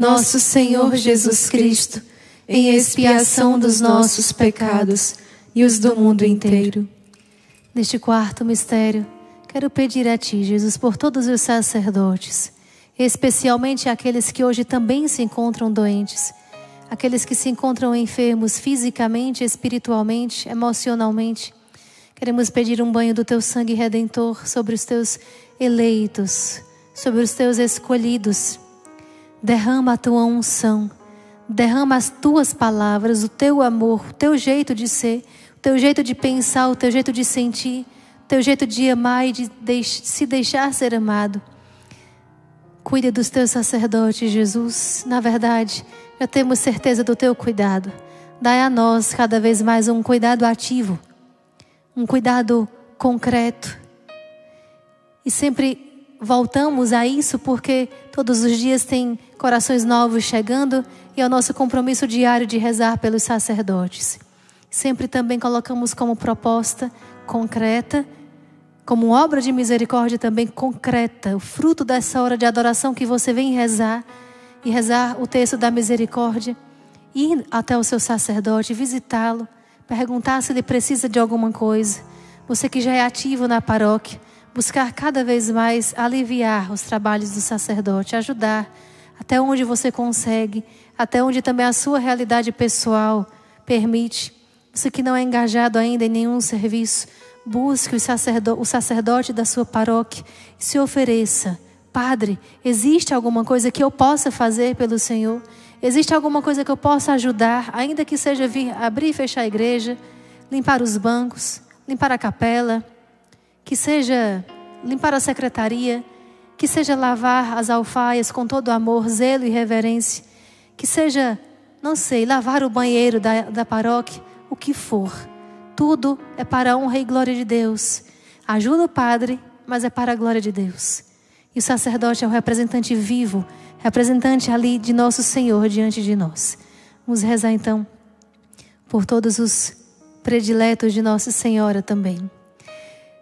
nosso Senhor Jesus Cristo, em expiação dos nossos pecados e os do mundo inteiro. Neste quarto mistério, quero pedir a Ti, Jesus, por todos os sacerdotes, especialmente aqueles que hoje também se encontram doentes, aqueles que se encontram enfermos fisicamente, espiritualmente, emocionalmente. Queremos pedir um banho do Teu sangue redentor sobre os Teus eleitos, sobre os Teus escolhidos. Derrama a Tua unção, derrama as Tuas palavras, o Teu amor, o Teu jeito de ser, o Teu jeito de pensar, o Teu jeito de sentir, o Teu jeito de amar e de se deixar ser amado. Cuida dos teus sacerdotes, Jesus. Na verdade, já temos certeza do teu cuidado. Dai a nós cada vez mais um cuidado ativo, um cuidado concreto. E sempre voltamos a isso porque todos os dias tem corações novos chegando e é o nosso compromisso diário de rezar pelos sacerdotes. Sempre também colocamos como proposta concreta como obra de misericórdia também concreta, o fruto dessa hora de adoração que você vem rezar e rezar o texto da misericórdia, ir até o seu sacerdote, visitá-lo, perguntar se ele precisa de alguma coisa. Você que já é ativo na paróquia, buscar cada vez mais aliviar os trabalhos do sacerdote, ajudar até onde você consegue, até onde também a sua realidade pessoal permite. Você que não é engajado ainda em nenhum serviço, busque o sacerdote, o sacerdote da sua paróquia e se ofereça. Padre, existe alguma coisa que eu possa fazer pelo Senhor? Existe alguma coisa que eu possa ajudar, ainda que seja vir abrir e fechar a igreja, limpar os bancos, limpar a capela, que seja limpar a secretaria, que seja lavar as alfaias com todo amor, zelo e reverência, que seja não sei, lavar o banheiro da, da paróquia, o que for. Tudo é para a honra e glória de Deus. Ajuda o padre, mas é para a glória de Deus. E o sacerdote é o representante vivo, representante ali de nosso Senhor diante de nós. Vamos rezar então por todos os prediletos de Nossa Senhora também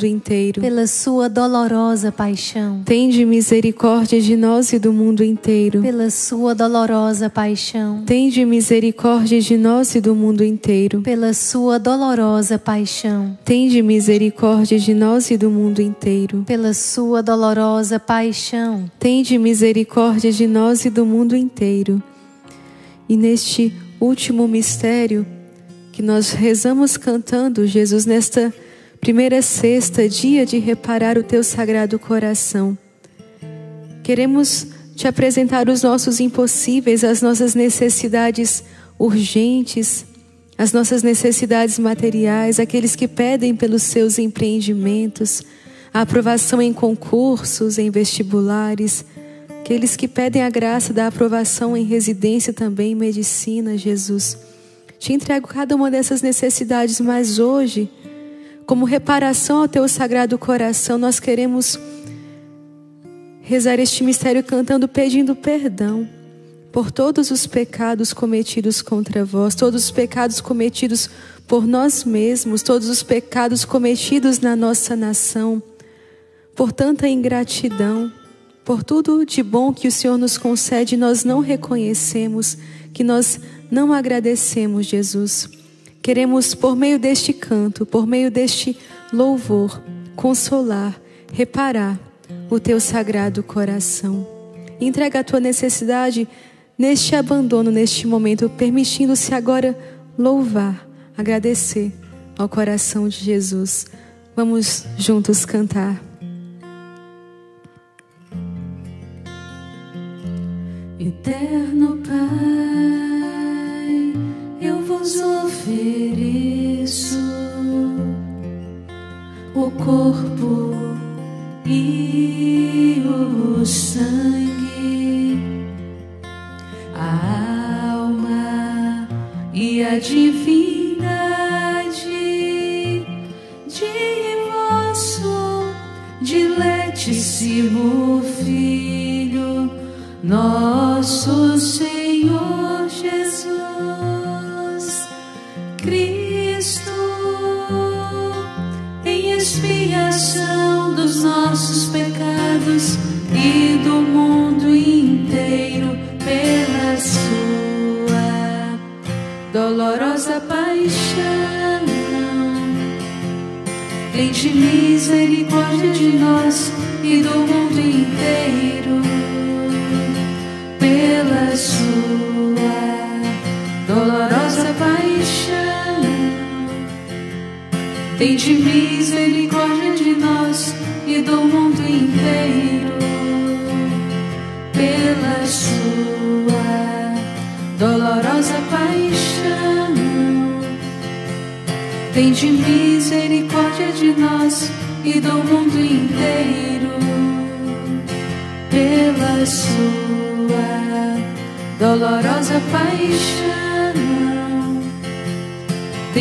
mundo inteiro. pela sua dolorosa paixão, Tende misericórdia de nós e do mundo inteiro. pela sua dolorosa paixão, Tende misericórdia de nós e do mundo inteiro. pela sua dolorosa paixão, Tende misericórdia de nós e do mundo inteiro. pela sua dolorosa paixão, Tende misericórdia de nós e do mundo inteiro. E neste último mistério que nós rezamos cantando, Jesus, nesta primeira sexta, dia de reparar o teu sagrado coração, queremos te apresentar os nossos impossíveis, as nossas necessidades urgentes, as nossas necessidades materiais, aqueles que pedem pelos seus empreendimentos, a aprovação em concursos, em vestibulares, aqueles que pedem a graça da aprovação em residência também, em medicina, Jesus. Te entrego cada uma dessas necessidades, mas hoje, como reparação ao teu sagrado coração, nós queremos rezar este mistério cantando, pedindo perdão por todos os pecados cometidos contra vós, todos os pecados cometidos por nós mesmos, todos os pecados cometidos na nossa nação, por tanta ingratidão, por tudo de bom que o Senhor nos concede, nós não reconhecemos, que nós não agradecemos, Jesus. Queremos, por meio deste canto, por meio deste louvor, consolar, reparar o teu sagrado coração. Entrega a tua necessidade neste abandono, neste momento, permitindo-se agora louvar, agradecer ao coração de Jesus. Vamos juntos cantar. Eterno Pai, vos ofereço o corpo e o sangue, a alma e a divindade de vosso diletíssimo Filho, nosso Senhor Jesus expiação dos nossos pecados e do mundo inteiro pela sua dolorosa paixão. Tende misericórdia de nós e do mundo inteiro Tende misericórdia de nós e do mundo inteiro pela sua dolorosa paixão. Tende misericórdia de nós e do mundo inteiro pela sua dolorosa paixão.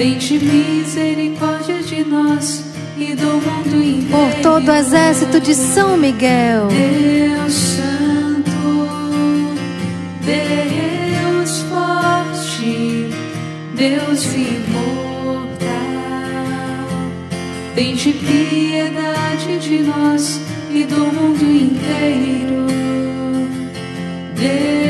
Tende misericórdia de nós e do mundo inteiro. Por todo o exército de São Miguel. Deus Santo, Deus forte, Deus imortal. Tende piedade de nós e do mundo inteiro. Deus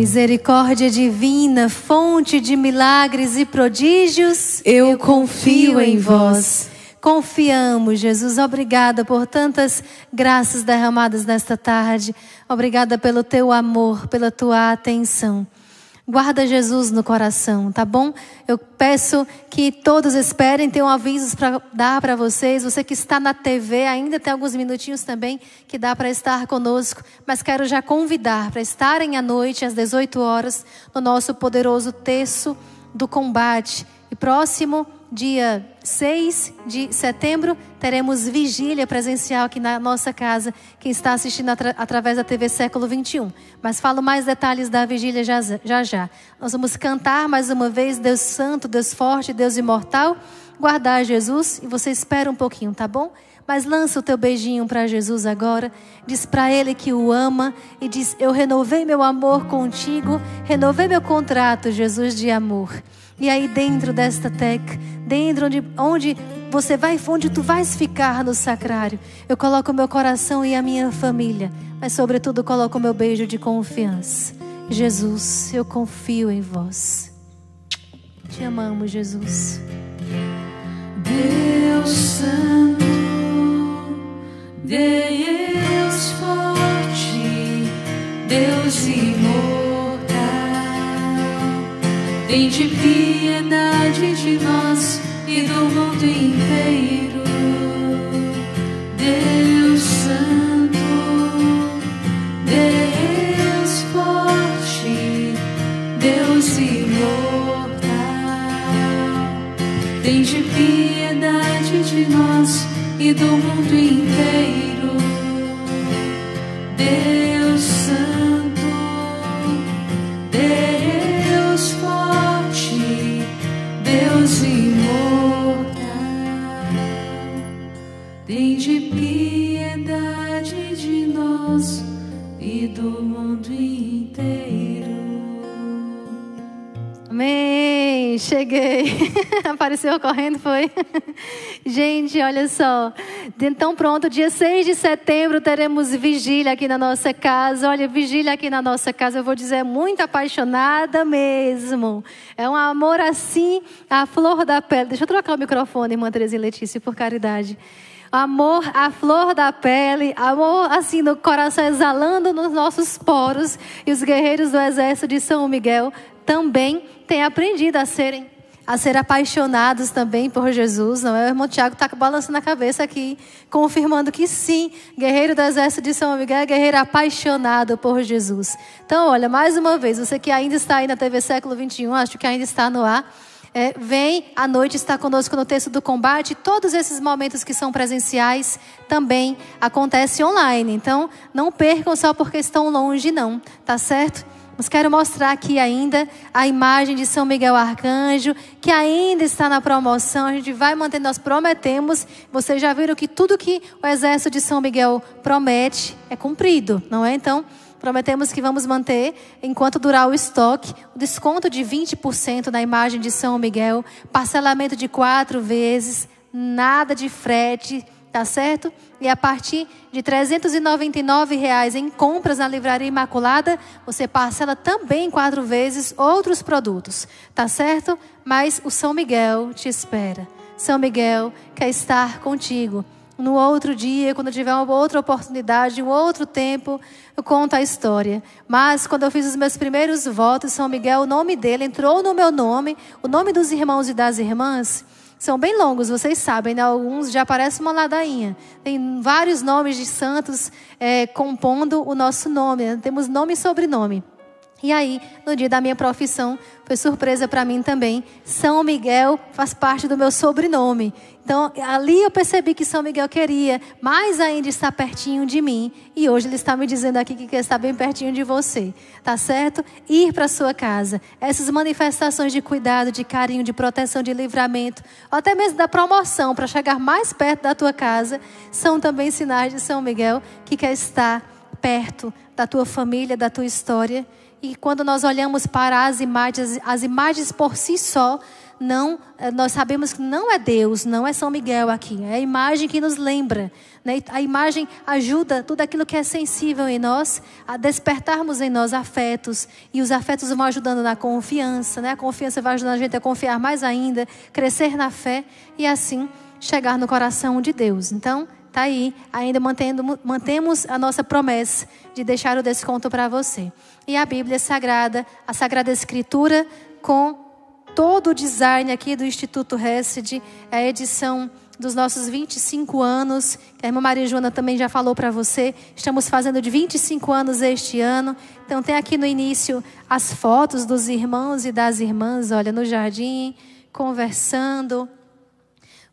Misericórdia divina, fonte de milagres e prodígios, Eu confio em vós. Confiamos, Jesus. Obrigada por tantas graças derramadas nesta tarde. Obrigada pelo teu amor, pela tua atenção. Guarda Jesus no coração, tá bom? Eu peço que todos esperem, tenho avisos para dar para vocês. Você que está na TV, ainda tem alguns minutinhos também que dá para estar conosco, mas quero já convidar para estarem à noite, às 18 horas, no nosso poderoso terço do combate. E próximo dia 6 de setembro, teremos vigília presencial aqui na nossa casa. Quem está assistindo atra através da TV Século 21. Mas falo mais detalhes da vigília já, já já. Nós vamos cantar mais uma vez Deus Santo, Deus Forte, Deus Imortal. Guardar Jesus e você espera um pouquinho, tá bom? Mas lança o teu beijinho para Jesus agora. Diz para Ele que o ama e diz: Eu renovei meu amor contigo, renovei meu contrato, Jesus, de amor. E aí dentro desta tec, dentro onde, onde você vai, onde tu vais ficar no sacrário, eu coloco meu coração e a minha família, mas sobretudo coloco meu beijo de confiança. Jesus, eu confio em vós. Te amamos, Jesus. Deus Santo, Deus forte, Deus imortal, tende piedade de nós e do mundo inteiro. Deus Santo, Deus forte, Deus imortal. Tende piedade de nós e do mundo inteiro. Deus Amém. Cheguei. Apareceu correndo, foi? Gente, olha só. Então, pronto, dia 6 de setembro teremos vigília aqui na nossa casa. Olha, vigília aqui na nossa casa, eu vou dizer, muito apaixonada mesmo. É um amor assim, a flor da pele. Deixa eu trocar o microfone, irmã Terezinha Letícia, por caridade. Amor à flor da pele, amor assim no coração exalando nos nossos poros. E os guerreiros do exército de São Miguel também têm aprendido a serem a ser apaixonados também por Jesus, não é? O irmão Tiago está balançando a cabeça aqui, confirmando que sim, guerreiro do exército de São Miguel é guerreiro apaixonado por Jesus. Então, olha, mais uma vez, você que ainda está aí na TV Século 21, acho que ainda está no ar, é, vem à noite estar conosco no texto do combate. Todos esses momentos que são presenciais também acontecem online. Então, não percam só porque estão longe, não, tá certo? Mas quero mostrar aqui ainda a imagem de São Miguel Arcanjo, que ainda está na promoção. A gente vai manter, nós prometemos. Vocês já viram que tudo que o exército de São Miguel promete é cumprido, não é? Então, prometemos que vamos manter, enquanto durar o estoque, o desconto de 20% na imagem de São Miguel, parcelamento de quatro vezes, nada de frete tá certo? E a partir de 399 reais em compras na Livraria Imaculada, você parcela também quatro vezes outros produtos, tá certo? Mas o São Miguel te espera. São Miguel quer estar contigo. No outro dia, quando tiver uma outra oportunidade, um outro tempo, eu conto a história. Mas quando eu fiz os meus primeiros votos, São Miguel, o nome dele entrou no meu nome, o nome dos irmãos e das irmãs são bem longos, vocês sabem, né? alguns já parecem uma ladainha. Tem vários nomes de santos é, compondo o nosso nome, né? temos nome e sobrenome. E aí, no dia da minha profissão, foi surpresa para mim também. São Miguel faz parte do meu sobrenome. Então, ali eu percebi que São Miguel queria mais ainda estar pertinho de mim. E hoje ele está me dizendo aqui que quer estar bem pertinho de você. Tá certo? Ir para sua casa. Essas manifestações de cuidado, de carinho, de proteção, de livramento, ou até mesmo da promoção para chegar mais perto da tua casa, são também sinais de São Miguel que quer estar perto da tua família, da tua história. E quando nós olhamos para as imagens, as imagens por si só, não, eh, nós sabemos que não é Deus, não é São Miguel aqui. É a imagem que nos lembra. Né? A imagem ajuda tudo aquilo que é sensível em nós a despertarmos em nós afetos. E os afetos vão ajudando na confiança. Né? A confiança vai ajudando a gente a confiar mais ainda, crescer na fé e assim chegar no coração de Deus. Então, Está aí, ainda mantendo, mantemos a nossa promessa de deixar o desconto para você. E a Bíblia Sagrada, a Sagrada Escritura, com todo o design aqui do Instituto Hesed, é a edição dos nossos 25 anos, que a irmã Maria Joana também já falou para você. Estamos fazendo de 25 anos este ano. Então, tem aqui no início as fotos dos irmãos e das irmãs, olha, no jardim, conversando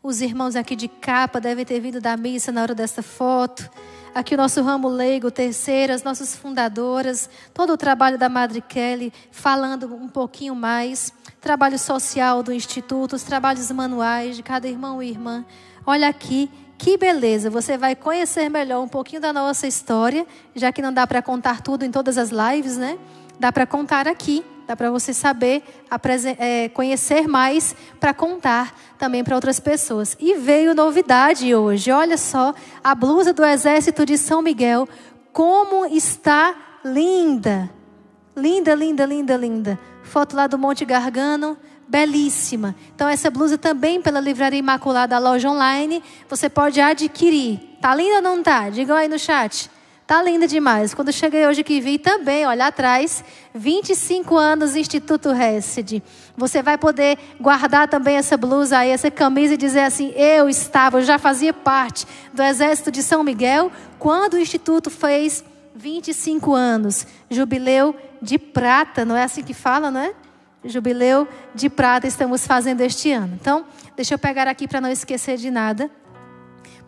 os irmãos aqui de capa devem ter vindo da missa na hora dessa foto. Aqui o nosso ramo leigo, terceira, as nossas fundadoras, todo o trabalho da Madre Kelly, falando um pouquinho mais. Trabalho social do Instituto, os trabalhos manuais de cada irmão e irmã. Olha aqui, que beleza! Você vai conhecer melhor um pouquinho da nossa história, já que não dá para contar tudo em todas as lives, né? Dá para contar aqui dá para você saber, é, conhecer mais para contar também para outras pessoas. E veio novidade hoje, olha só, a blusa do Exército de São Miguel, como está linda. Linda, linda, linda, linda. Foto lá do Monte Gargano, belíssima. Então essa blusa também pela Livraria Imaculada, a loja online, você pode adquirir. Tá linda ou não tá? Digam aí no chat. Tá linda demais. Quando cheguei hoje que vi também, olha atrás, 25 anos Instituto Hesed. Você vai poder guardar também essa blusa aí, essa camisa e dizer assim: eu estava, eu já fazia parte do Exército de São Miguel quando o Instituto fez 25 anos. Jubileu de prata, não é assim que fala, não é? Jubileu de prata estamos fazendo este ano. Então, deixa eu pegar aqui para não esquecer de nada,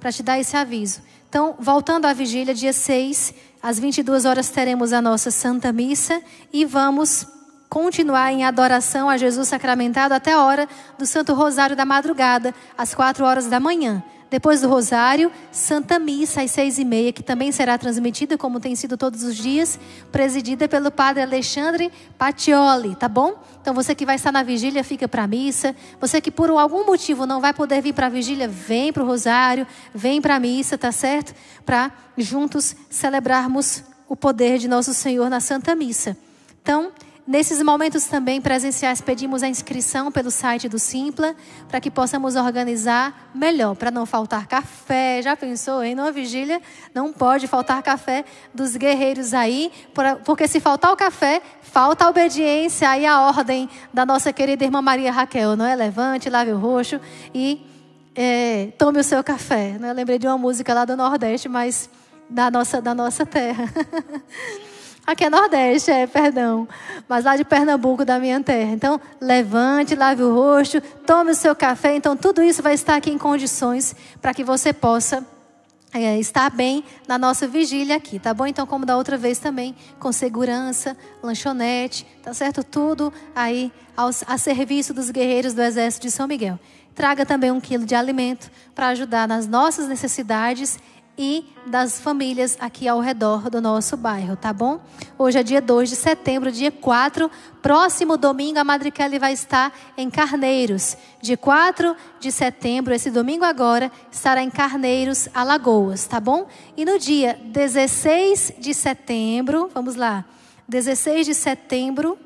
para te dar esse aviso. Então, voltando à vigília, dia 6, às 22 horas, teremos a nossa Santa Missa e vamos continuar em adoração a Jesus sacramentado até a hora do Santo Rosário da madrugada, às 4 horas da manhã. Depois do Rosário, Santa Missa às seis e meia, que também será transmitida, como tem sido todos os dias, presidida pelo Padre Alexandre Patioli, tá bom? Então você que vai estar na vigília, fica para a missa. Você que por algum motivo não vai poder vir para a vigília, vem para o Rosário, vem para a missa, tá certo? Para juntos celebrarmos o poder de nosso Senhor na Santa Missa. Então, Nesses momentos também presenciais, pedimos a inscrição pelo site do Simpla, para que possamos organizar melhor, para não faltar café. Já pensou, em Numa vigília não pode faltar café dos guerreiros aí, porque se faltar o café, falta a obediência e a ordem da nossa querida irmã Maria Raquel, não é? Levante, lave o roxo e é, tome o seu café. Não é? Lembrei de uma música lá do Nordeste, mas da nossa, da nossa terra. Aqui é Nordeste, é, perdão. Mas lá de Pernambuco, da minha terra. Então, levante, lave o rosto, tome o seu café. Então, tudo isso vai estar aqui em condições para que você possa é, estar bem na nossa vigília aqui, tá bom? Então, como da outra vez também, com segurança, lanchonete, tá certo? Tudo aí aos, a serviço dos guerreiros do Exército de São Miguel. Traga também um quilo de alimento para ajudar nas nossas necessidades e das famílias aqui ao redor do nosso bairro, tá bom? Hoje é dia 2 de setembro, dia 4. Próximo domingo, a Madre Kelly vai estar em Carneiros. Dia 4 de setembro, esse domingo agora, estará em Carneiros, Alagoas, tá bom? E no dia 16 de setembro, vamos lá, 16 de setembro,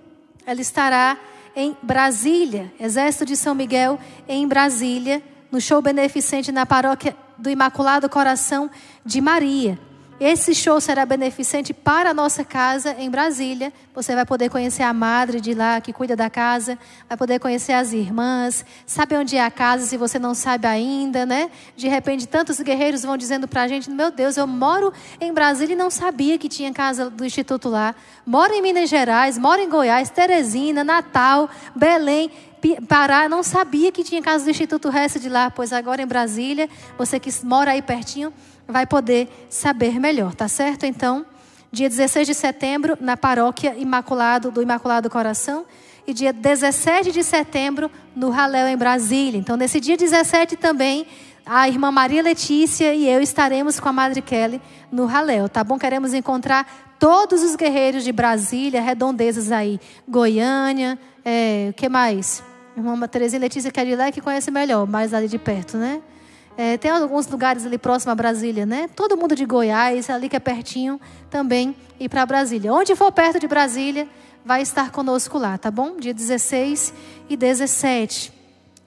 ela estará em Brasília, Exército de São Miguel, em Brasília, no show beneficente na paróquia do Imaculado Coração de Maria. Esse show será beneficente para a nossa casa em Brasília. Você vai poder conhecer a madre de lá que cuida da casa, vai poder conhecer as irmãs, sabe onde é a casa se você não sabe ainda, né? De repente, tantos guerreiros vão dizendo para a gente: Meu Deus, eu moro em Brasília e não sabia que tinha casa do Instituto lá. Moro em Minas Gerais, moro em Goiás, Teresina, Natal, Belém. Pará, não sabia que tinha casa do Instituto Resta de lá, pois agora em Brasília, você que mora aí pertinho, vai poder saber melhor, tá certo? Então, dia 16 de setembro, na paróquia Imaculado do Imaculado Coração, e dia 17 de setembro, no Raléu, em Brasília. Então, nesse dia 17 também, a irmã Maria Letícia e eu estaremos com a Madre Kelly no Raléu, tá bom? Queremos encontrar todos os guerreiros de Brasília, redondezas aí, Goiânia, é, o que mais? Irmã Terezinha Letícia, que é de lá, que conhece melhor, mais ali de perto, né? É, tem alguns lugares ali próximo a Brasília, né? Todo mundo de Goiás, ali que é pertinho, também ir para Brasília. Onde for perto de Brasília, vai estar conosco lá, tá bom? Dia 16 e 17.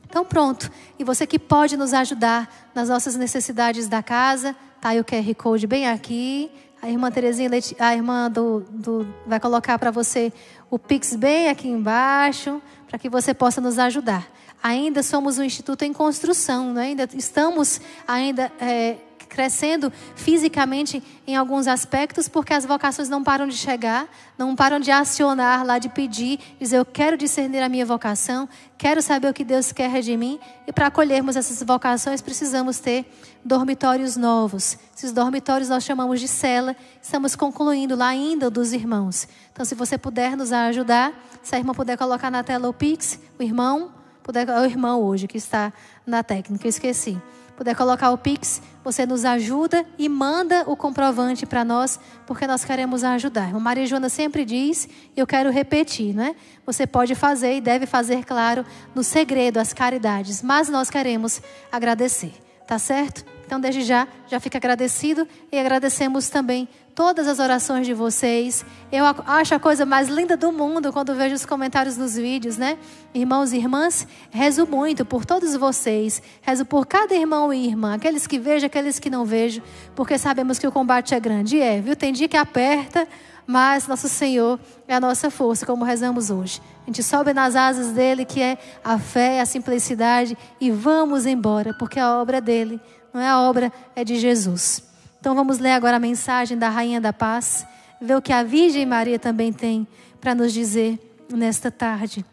Então pronto. E você que pode nos ajudar nas nossas necessidades da casa, tá aí o QR Code bem aqui. A irmã Terezinha, a irmã do, do vai colocar para você o Pix bem aqui embaixo, para que você possa nos ajudar ainda somos um instituto em construção, né? ainda estamos ainda é, crescendo fisicamente em alguns aspectos, porque as vocações não param de chegar, não param de acionar lá, de pedir, dizer eu quero discernir a minha vocação, quero saber o que Deus quer de mim, e para acolhermos essas vocações precisamos ter dormitórios novos. Esses dormitórios nós chamamos de cela, estamos concluindo lá ainda dos irmãos. Então, se você puder nos ajudar, se a irmã puder colocar na tela o Pix, o irmão, puder, é o irmão hoje que está na técnica, esqueci. Puder colocar o Pix, você nos ajuda e manda o comprovante para nós, porque nós queremos ajudar. A Maria Joana sempre diz, e eu quero repetir, né? Você pode fazer e deve fazer, claro, no segredo, as caridades, mas nós queremos agradecer, tá certo? Então, desde já, já fica agradecido e agradecemos também todas as orações de vocês. Eu acho a coisa mais linda do mundo quando vejo os comentários nos vídeos, né? Irmãos e irmãs, rezo muito por todos vocês. Rezo por cada irmão e irmã, aqueles que vejo, aqueles que não vejo, porque sabemos que o combate é grande. E é, viu? Tem dia que aperta, mas nosso Senhor é a nossa força, como rezamos hoje. A gente sobe nas asas dele, que é a fé, a simplicidade, e vamos embora, porque a obra dele, não é a obra, é de Jesus. Então vamos ler agora a mensagem da Rainha da Paz, ver o que a Virgem Maria também tem para nos dizer nesta tarde.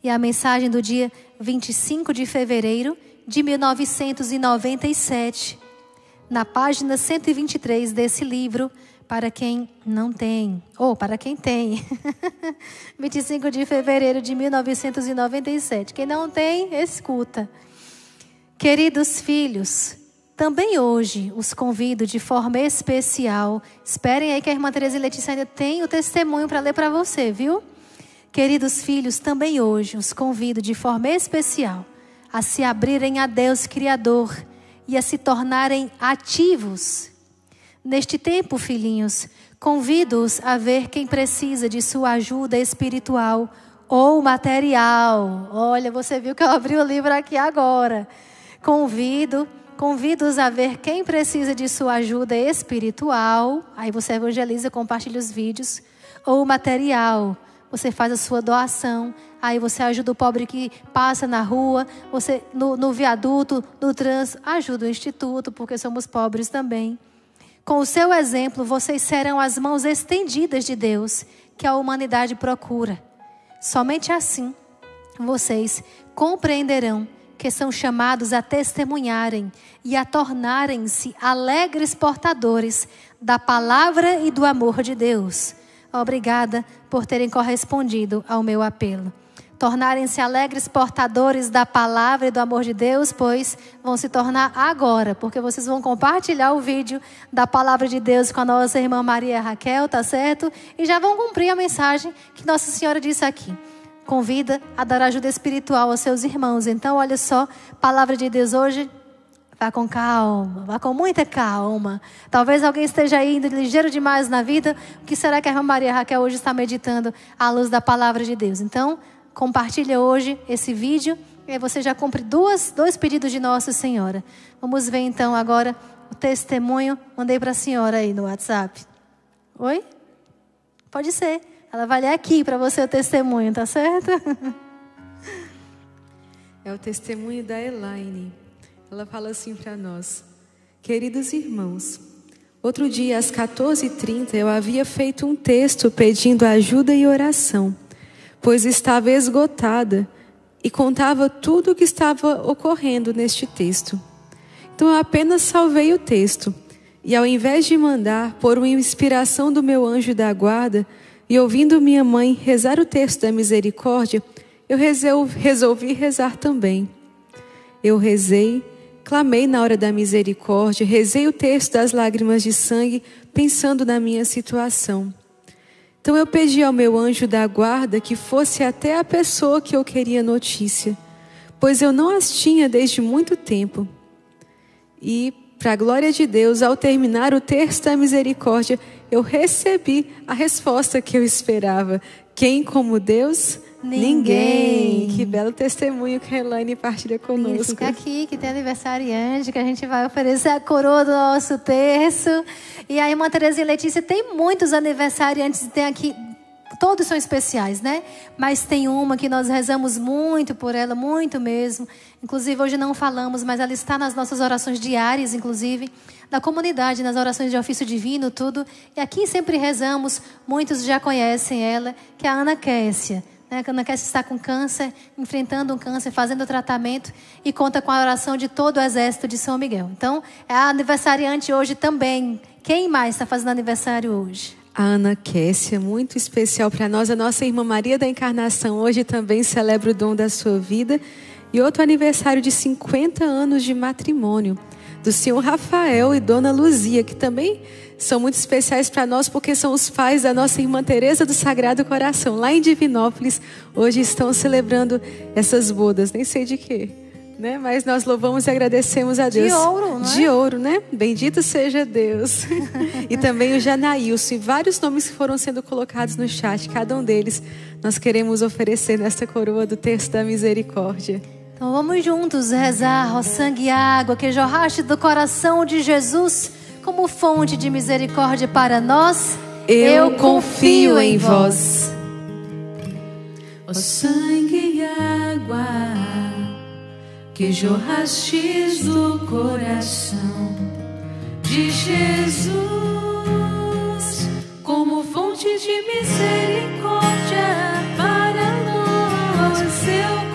E a mensagem do dia 25 de fevereiro de 1997, na página 123 desse livro, para quem não tem, ou para quem tem. 25 de fevereiro de 1997. Quem não tem, escuta. Queridos filhos, também hoje os convido de forma especial. Esperem aí que a irmã Teresa e Letícia ainda tem o testemunho para ler para você, viu? Queridos filhos, também hoje os convido de forma especial a se abrirem a Deus Criador e a se tornarem ativos. Neste tempo, filhinhos, convido-os a ver quem precisa de sua ajuda espiritual ou material. Olha, você viu que eu abri o livro aqui agora. Convido Convido-os a ver quem precisa de sua ajuda espiritual. Aí você evangeliza, compartilha os vídeos. Ou material. Você faz a sua doação. Aí você ajuda o pobre que passa na rua, você no, no viaduto, no trânsito, ajuda o instituto, porque somos pobres também. Com o seu exemplo, vocês serão as mãos estendidas de Deus que a humanidade procura. Somente assim vocês compreenderão que são chamados a testemunharem e a tornarem-se alegres portadores da palavra e do amor de Deus. Obrigada por terem correspondido ao meu apelo tornarem-se alegres portadores da palavra e do amor de Deus, pois vão se tornar agora, porque vocês vão compartilhar o vídeo da palavra de Deus com a nossa irmã Maria Raquel, tá certo? E já vão cumprir a mensagem que Nossa Senhora disse aqui. Convida a dar ajuda espiritual aos seus irmãos. Então, olha só, palavra de Deus hoje Vá com calma, vá com muita calma. Talvez alguém esteja indo ligeiro demais na vida. O que será que a irmã Maria Raquel hoje está meditando à luz da palavra de Deus? Então, compartilha hoje esse vídeo e aí você já cumpre duas, dois pedidos de Nossa Senhora. Vamos ver então agora o testemunho. Mandei para a senhora aí no WhatsApp. Oi? Pode ser. Ela vai ler aqui para você o testemunho, tá certo? É o testemunho da Elaine. Ela fala assim para nós: Queridos irmãos, outro dia às 14h30 eu havia feito um texto pedindo ajuda e oração pois estava esgotada e contava tudo o que estava ocorrendo neste texto. Então eu apenas salvei o texto e, ao invés de mandar por uma inspiração do meu anjo da guarda e ouvindo minha mãe rezar o texto da misericórdia, eu resolvi rezar também. Eu rezei, clamei na hora da misericórdia, rezei o texto das lágrimas de sangue, pensando na minha situação. Então eu pedi ao meu anjo da guarda que fosse até a pessoa que eu queria notícia, pois eu não as tinha desde muito tempo. E, para a glória de Deus, ao terminar o texto da misericórdia, eu recebi a resposta que eu esperava. Quem como Deus? Ninguém. Ninguém. Que belo testemunho que a Elaine partilha conosco. Fica aqui que tem aniversariante, que a gente vai oferecer a coroa do nosso terço. E a irmã Terezinha Letícia tem muitos aniversariantes, tem aqui todos são especiais, né? Mas tem uma que nós rezamos muito por ela, muito mesmo. Inclusive, hoje não falamos, mas ela está nas nossas orações diárias, inclusive, da comunidade, nas orações de ofício divino, tudo. E aqui sempre rezamos, muitos já conhecem ela, que é a Ana Kessia. Né? A Ana Kessia está com câncer, enfrentando um câncer, fazendo o tratamento e conta com a oração de todo o exército de São Miguel. Então, é a aniversariante hoje também. Quem mais está fazendo aniversário hoje? A Ana Kessia, muito especial para nós. A nossa irmã Maria da Encarnação hoje também celebra o dom da sua vida. E outro aniversário de 50 anos de matrimônio do senhor Rafael e dona Luzia, que também são muito especiais para nós porque são os pais da nossa irmã Teresa do Sagrado Coração, lá em Divinópolis. Hoje estão celebrando essas bodas, nem sei de quê. Né? Mas nós louvamos e agradecemos a Deus. De ouro, não é? De ouro, né? Bendito seja Deus. e também o Janaílson e vários nomes que foram sendo colocados no chat, cada um deles nós queremos oferecer nesta coroa do texto da misericórdia. Então vamos juntos rezar, ó sangue e água que jorraste do coração de Jesus como fonte de misericórdia para nós, eu, eu confio em vós. Ó sangue e água que jorrastes do coração de Jesus como fonte de misericórdia para nós, eu